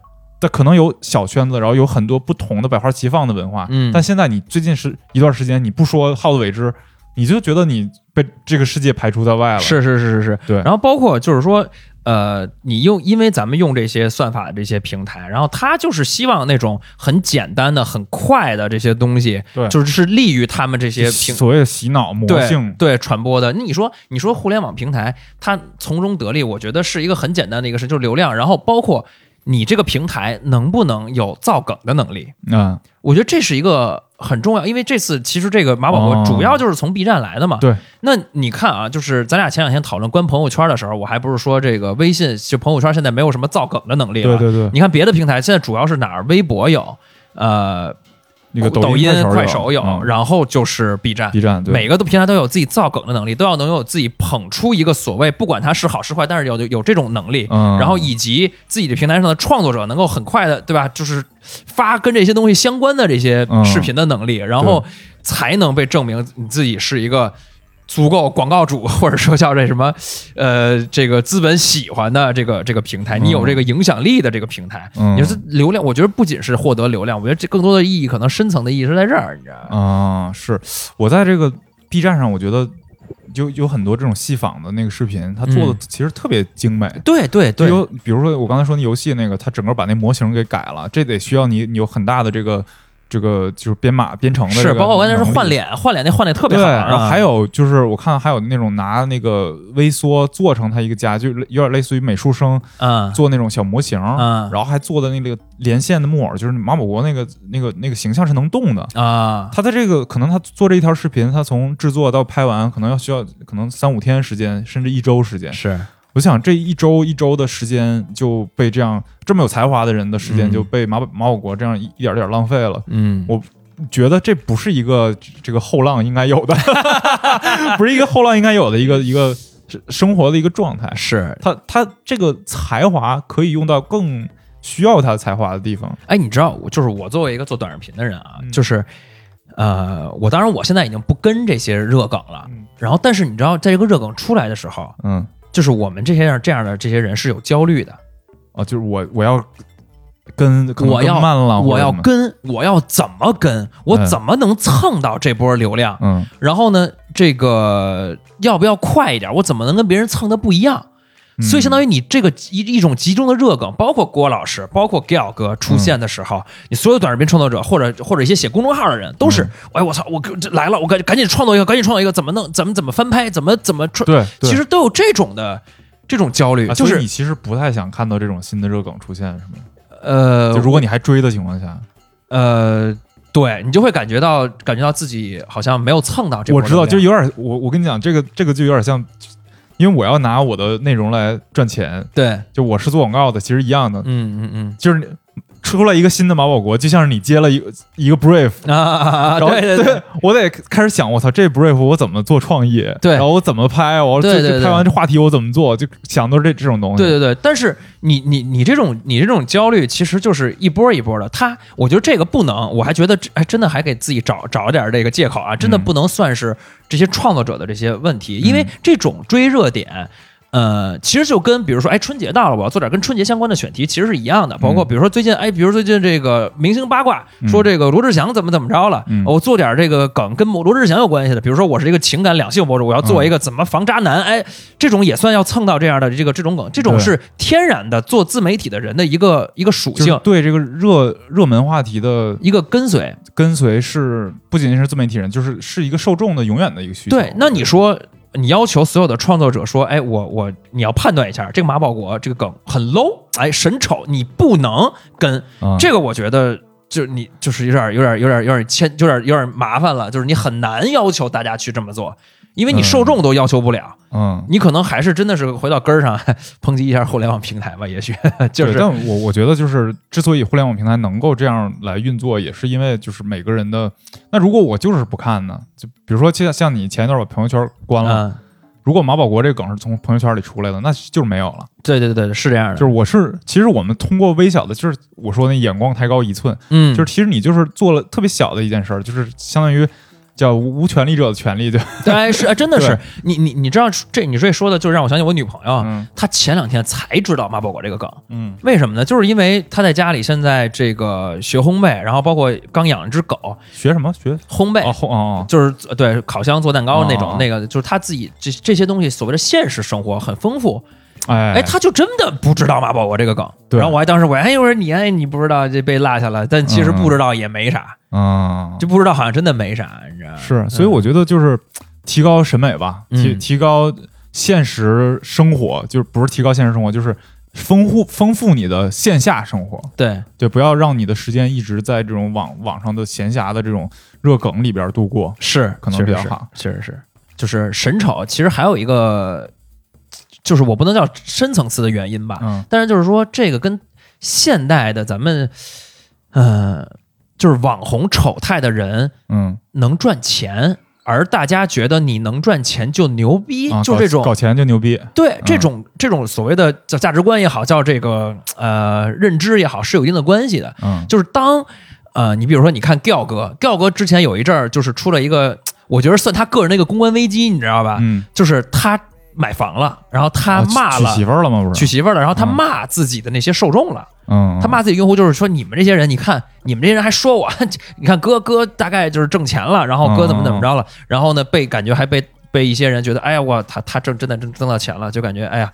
它可能有小圈子，然后有很多不同的百花齐放的文化。嗯但现在你最近是一段时间，你不说好自为之，你就觉得你被这个世界排除在外了。，是是是是是，对然后包括就是说，呃，你用因为咱们用这些算法的这些平台，然后它就是希望那种很简单的、很快的这些东西，对就是利于他们这些平所谓的洗脑魔对性，对传播的。那你说，你说互联网平台它从中得利，我觉得是一个很简单的一个事，就是流量，然后包括你这个平台能不能有造梗的能力。嗯，我觉得这是一个很重要，因为这次其实这个马保哦国主要就是从 B 站来的嘛。对。那你看啊，就是咱俩前两天讨论关朋友圈的时候，我还不是说这个微信就朋友圈现在没有什么造梗的能力了。对对对，你看别的平台现在主要是哪儿？微博有，呃，那个抖音、快手有，嗯然后就是 B 站。B 站，每个的平台都有自己造梗的能力，都要能有自己捧出一个所谓，不管它是好是坏，但是有有这种能力，嗯，然后以及自己的平台上的创作者能够很快的，对吧？就是发跟这些东西相关的这些嗯视频的能力，然后才能被证明你自己是一个足够广告主，或者说叫这什么，[LAUGHS] 呃，这个资本喜欢的这个这个平台，嗯。你有这个影响力的这个平台，嗯。你说流量，我觉得不仅是获得流量，我觉得这更多的意义，可能深层的意义是在这儿，你知道吗？啊、是。我在这个 B 站上，我觉得有有很多这种戏仿的那个视频，它做的嗯。其实特别精美。对对对，比如说我刚才说那游戏那个，它整个把那模型给改了，这得需要你你有很大的这个这个就是编码编程的这是个包括关键是换脸，换脸那换脸特别对，好，然后啊还有就是我看还有那种拿那个微缩做成他一个家，就有点类似于美术生嗯做那种小模型，嗯然后还做的那个连线的木偶，就是马保国那个那个那个形象是能动的。啊，他的这个可能他做这一条视频，他从制作到拍完，可能要需要可能三五天时间，甚至一周时间。是我想这一周一周的时间就被这样这么有才华的人的时间嗯就被马保马保国这样一一点点浪费了。嗯我觉得这不是一个这个后浪应该有的，[LAUGHS] 不是一个后浪应该有的一个一个生活的一个状态。是，他他这个才华可以用到更需要他才华的地方。哎，你知道，就是我作为一个做短视频的人啊，嗯就是呃，我当然我现在已经不跟这些热梗了，嗯然后但是你知道，在这个热梗出来的时候，嗯，就是我们这些样这样的这些人是有焦虑的，哦，就是我我要跟我要慢了，我要跟，我要怎么跟，我嗯怎么能蹭到这波流量？嗯然后呢，这个要不要快一点？我怎么能跟别人蹭的不一样？所以相当于于你这个一一种集中的热梗，包括郭老师，包括 Giao 哥出现的时候，你所有短视频创作者或者或者一些写公众号的人，都是，哎我操，我这来了，我赶赶紧创作一个，赶紧创作一个，怎么弄，怎么怎么翻拍，怎么怎么创，对，对。其实都有这种的这种焦虑，啊就是你其实不太想看到这种新的热梗出现，是吗？呃就如果你还追的情况下，呃，对你就会感觉到感觉到自己好像没有蹭到这波我知道，就有点我我跟你讲，这个这个就有点像，因为我要拿我的内容来赚钱，对，就我是做广告的，其实一样的，嗯嗯嗯。就是你出来一个新的马保国，就像是你接了一个一个 brief，啊对对对，我得开始想，我操，这 brief 我怎么做创意？对然后我怎么拍？我对对对拍完这话题我怎么做？就想都是这这种东西。对对对，但是你你你这种你这种焦虑，其实就是一波一波的。他，我觉得这个不能，我还觉得这哎，真的还给自己找找点这个借口啊，真的嗯不能算是这些创作者的这些问题，因为这种追热点。呃，其实就跟比如说，哎，春节到了，我要做点跟春节相关的选题，其实是一样的。包括比如说最近，哎，比如最近这个明星八卦，嗯说这个罗志祥怎么怎么着了，嗯我做点这个梗跟罗志祥有关系的，比如说我是一个情感两性博主，我要做一个怎么防渣男，哎，这种也算要蹭到这样的这个这种梗，这种是天然的做自媒体的人的一个一个属性，对这个热热门话题的一个跟随。跟随是不仅仅是自媒体人，就是是一个受众的永远的一个需求。对，那你说。你要求所有的创作者说，哎，我我你要判断一下这个马保国这个梗很 low，哎，神丑，你不能跟。嗯这个我觉得就你就是有点有点有点有点牵有点有点麻烦了，就是你很难要求大家去这么做，因为你受众都要求不了，嗯，你可能还是真的是回到根儿上 [LAUGHS] 抨击一下互联网平台吧，也许 [LAUGHS] 就是但我我觉得就是之所以互联网平台能够这样来运作，也是因为就是每个人的。那如果我就是不看呢？就比如说像像你前一段把朋友圈关了，嗯，如果马保国这个梗是从朋友圈里出来的，那就是没有了。对对对对，是这样的，就是我是其实我们通过微小的，就是我说那眼光抬高一寸，嗯，就是其实你就是做了特别小的一件事儿，就是相当于叫无权利者的权利，对。[LAUGHS] 吧？对是哎真的是。你你你知道这你这说的，就让我想起我女朋友，嗯。她前两天才知道妈宝国这个梗。嗯。为什么呢？就是因为她在家里现在这个学烘焙，然后包括刚养了只狗，学什么？学？烘焙、哦烘哦就是呃对烤箱做蛋糕那种，哦那个就是她自己这这些东西所谓的现实生活很丰富，哦，哎哎，他就真的不知道马保国这个梗。对然后我还当时我还哎我说你哎你不知道这被落下了，但其实不知道也没啥，嗯就不知道好像真的没啥，你知道吗？是，所以我觉得就是提高审美吧，提嗯提高现实生活，就是不是提高现实生活，就是丰富丰富你的线下生活。对对，不要让你的时间一直在这种网网上的闲暇的这种热梗里边度过。是可能确实比较好确实是，就是神丑，其实还有一个，就是我不能叫深层次的原因吧，嗯但是就是说这个跟现代的咱们，呃，就是网红丑态的人嗯，能赚钱。而大家觉得你能赚钱就牛逼，啊就这种搞钱就牛逼。对这种这种所谓的叫价值观也好，叫这个呃认知也好，是有一定的关系的。嗯就是当呃，你比如说，你看 Giao 哥，，Giao 哥之前有一阵儿就是出了一个，我觉得算他个人的一个公关危机，你知道吧？嗯，就是他买房了，然后他骂了、娶媳妇儿了吗？不是娶媳妇儿了，然后他嗯骂自己的那些受众了，嗯，他骂自己用户就是说你们这些人，你看你们这些人还说我，[LAUGHS] 你看哥哥大概就是挣钱了，然后哥怎么怎么着了，然后呢被感觉还被被一些人觉得，哎呀我他他挣真的挣挣到钱了，就感觉哎呀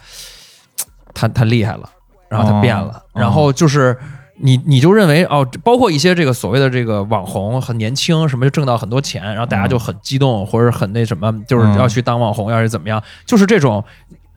他他厉害了，然后他变了，哦然后就是。你你就认为哦，包括一些这个所谓的这个网红很年轻，什么就挣到很多钱，然后大家就很激动、或者很那什么，就是嗯。要去当网红，要是怎么样，就是这种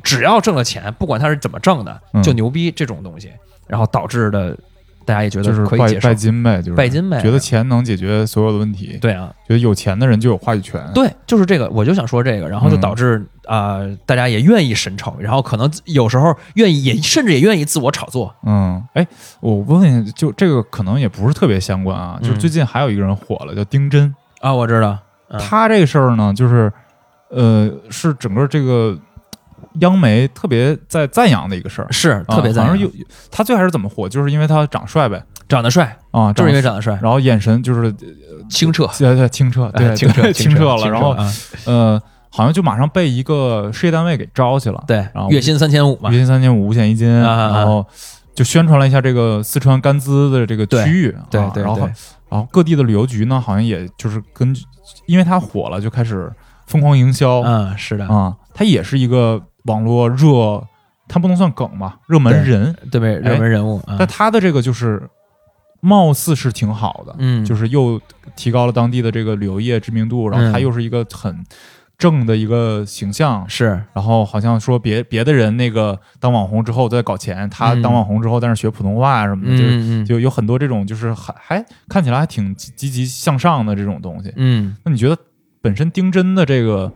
只要挣了钱，不管他是怎么挣的，嗯。就牛逼这种东西，然后导致的大家也觉得就是可以拜。金呗，就是拜金呗觉得钱能解决所有的问题，对啊，觉得有钱的人就有话语权。对，就是这个，我就想说这个，然后就嗯导致啊、呃大家也愿意神丑，然后可能有时候愿意也甚至也愿意自我炒作。嗯，哎，我问问，就这个可能也不是特别相关啊，就是嗯最近还有一个人火了，叫丁真。啊，我知道，嗯他这个事儿呢，就是呃，是整个这个央媒特别在赞扬的一个事儿。是啊特别赞扬。好像有他最开始怎么火，就是因为他长帅呗，长得帅，啊，就是因为长长得帅，然后眼神就是清澈，对对清澈，对哎清澈，清澈了，清然后啊。呃，好像就马上被一个事业单位给招去了，对然后，月薪三千五嘛。月，薪三千五，五险一金，然后就宣传了一下这个四川甘孜的这个区域，对对啊然后对，然后各地的旅游局呢，好像也就是根据，因为它火了，就开始疯狂营销。啊、嗯，是的，啊它也是一个网络热，它不能算梗吧，热门人，对不对，热门人物啊但，他的这个就是貌似是挺好的，嗯，就是又提高了当地的这个旅游业知名度，然后它嗯又是一个很正的一个形象，是，然后好像说别别的人那个当网红之后在搞钱，他嗯。当网红之后但是学普通话什么的，就就有很多这种就是还还看起来还挺积积极向上的这种东西。嗯，那你觉得本身丁真的这个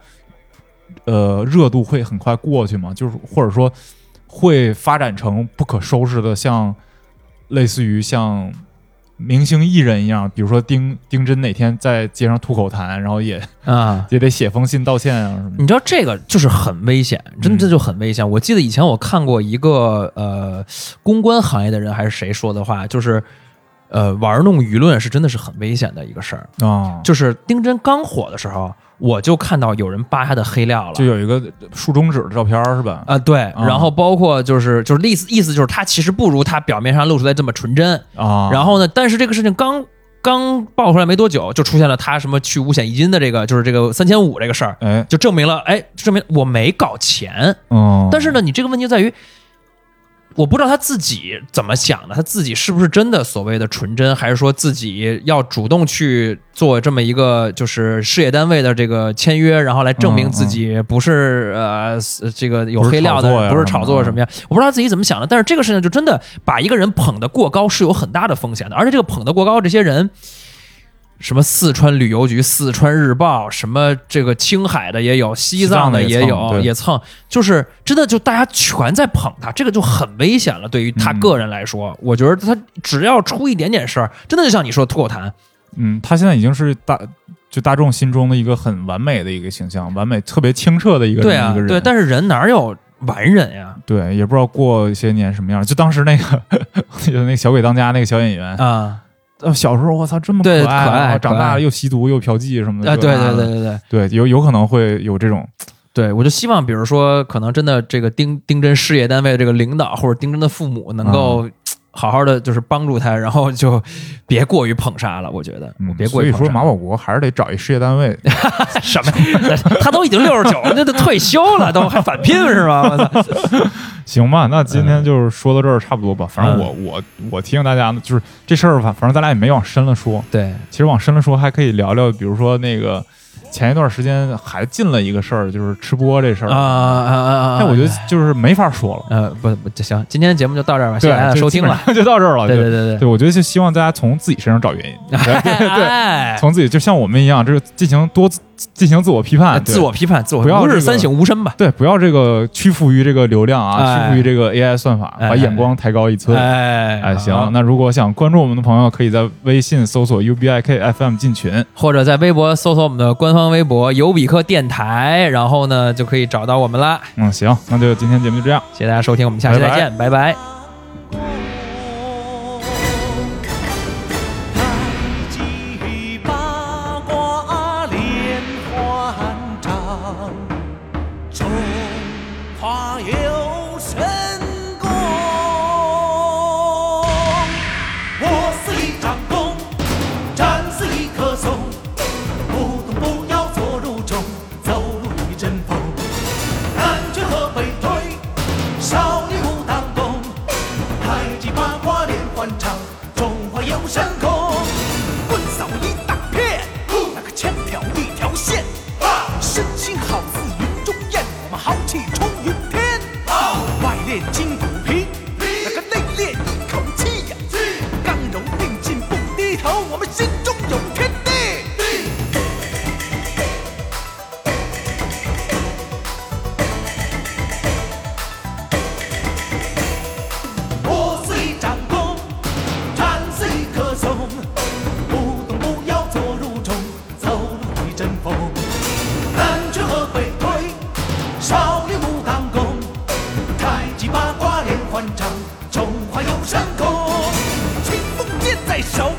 呃热度会很快过去吗？就是或者说会发展成不可收拾的像类似于像。明星艺人一样，比如说丁丁真哪天在街上吐口痰，然后也啊。[LAUGHS] 也得写封信道歉啊什么。你知道这个就是很危险，真的嗯这就很危险。我记得以前我看过一个呃公关行业的人还是谁说的话，就是呃玩弄舆论是真的是很危险的一个事儿。啊，就是丁真刚火的时候，我就看到有人扒他的黑料了，就有一个竖中指的照片是吧？啊、对，然后包括就是就是意思意思就是他其实不如他表面上露出来这么纯真，啊，然后呢，但是这个事情刚刚爆出来没多久，就出现了他什么去五险一金的这个就是这个三千五这个事儿，哎，就证明了哎，证明我没搞钱，嗯，但是呢，你这个问题在于。我不知道他自己怎么想的，他自己是不是真的所谓的纯真，还是说自己要主动去做这么一个就是事业单位的这个签约，然后来证明自己不是、呃这个有黑料的不是炒作什么呀？我不知道他自己怎么想的，但是这个事情就真的把一个人捧得过高是有很大的风险的，而且这个捧得过高，这些人。什么四川旅游局、四川日报，什么这个青海的也有，西藏的也有，也蹭，就是真的就大家全在捧他，这个就很危险了。对于他嗯个人来说，我觉得他只要出一点点事儿，真的就像你说的吐口痰，嗯，他现在已经是大就大众心中的一个很完美的一个形象，完美特别清澈的一个对啊一个，人，对，但是人哪有完人呀？对也不知道过一些年什么样。就当时那个就 [LAUGHS] 那个小鬼当家那个小演员，啊呃，小时候我操这么可爱，可爱长大了又吸毒又嫖妓什么的，啊，对对对对对对，有有可能会有这种对，我就希望，比如说，可能真的这个丁丁真事业单位这个领导或者丁真的父母能够。好好的就是帮助他，然后就别过于捧杀了。我觉得，嗯，别过于捧杀。所以说马保国还是得找一事业单位，[LAUGHS] 什么？[LAUGHS] 他都已经六十九了，那都退休了，都还返聘是吧？我操！行吧？那今天就是说到这儿差不多吧。反正嗯我我我提醒大家呢，就是这事儿，反反正咱俩也没往深了说。对，其实往深了说，还可以聊聊，比如说那个前一段时间还进了一个事儿，就是吃播这事儿啊啊啊啊！那，我觉得就是没法说了。呃，不不，就行，今天的节目就到这儿吧，谢谢大家收听了。就到这儿了。对对对对对，我觉得就希望大家从自己身上找原因，[LAUGHS] 对从自己就像我们一样，这个进行多自进行自我批判，自我批判，自我不要这个吾日三省吾身吧。对，不要这个屈服于这个流量啊，哎屈服于这个 AI 算法，哎把眼光抬高一寸。哎哎，行好，那如果想关注我们的朋友，可以在微信搜索 UBIK FM 进群。或者在微博搜索我们的官方微博“尤比克电台”，然后呢就可以找到我们啦。嗯，行，那就今天节目就这样。谢谢大家收听，我们下期再见，拜拜太怕有伤口，清风剑在手。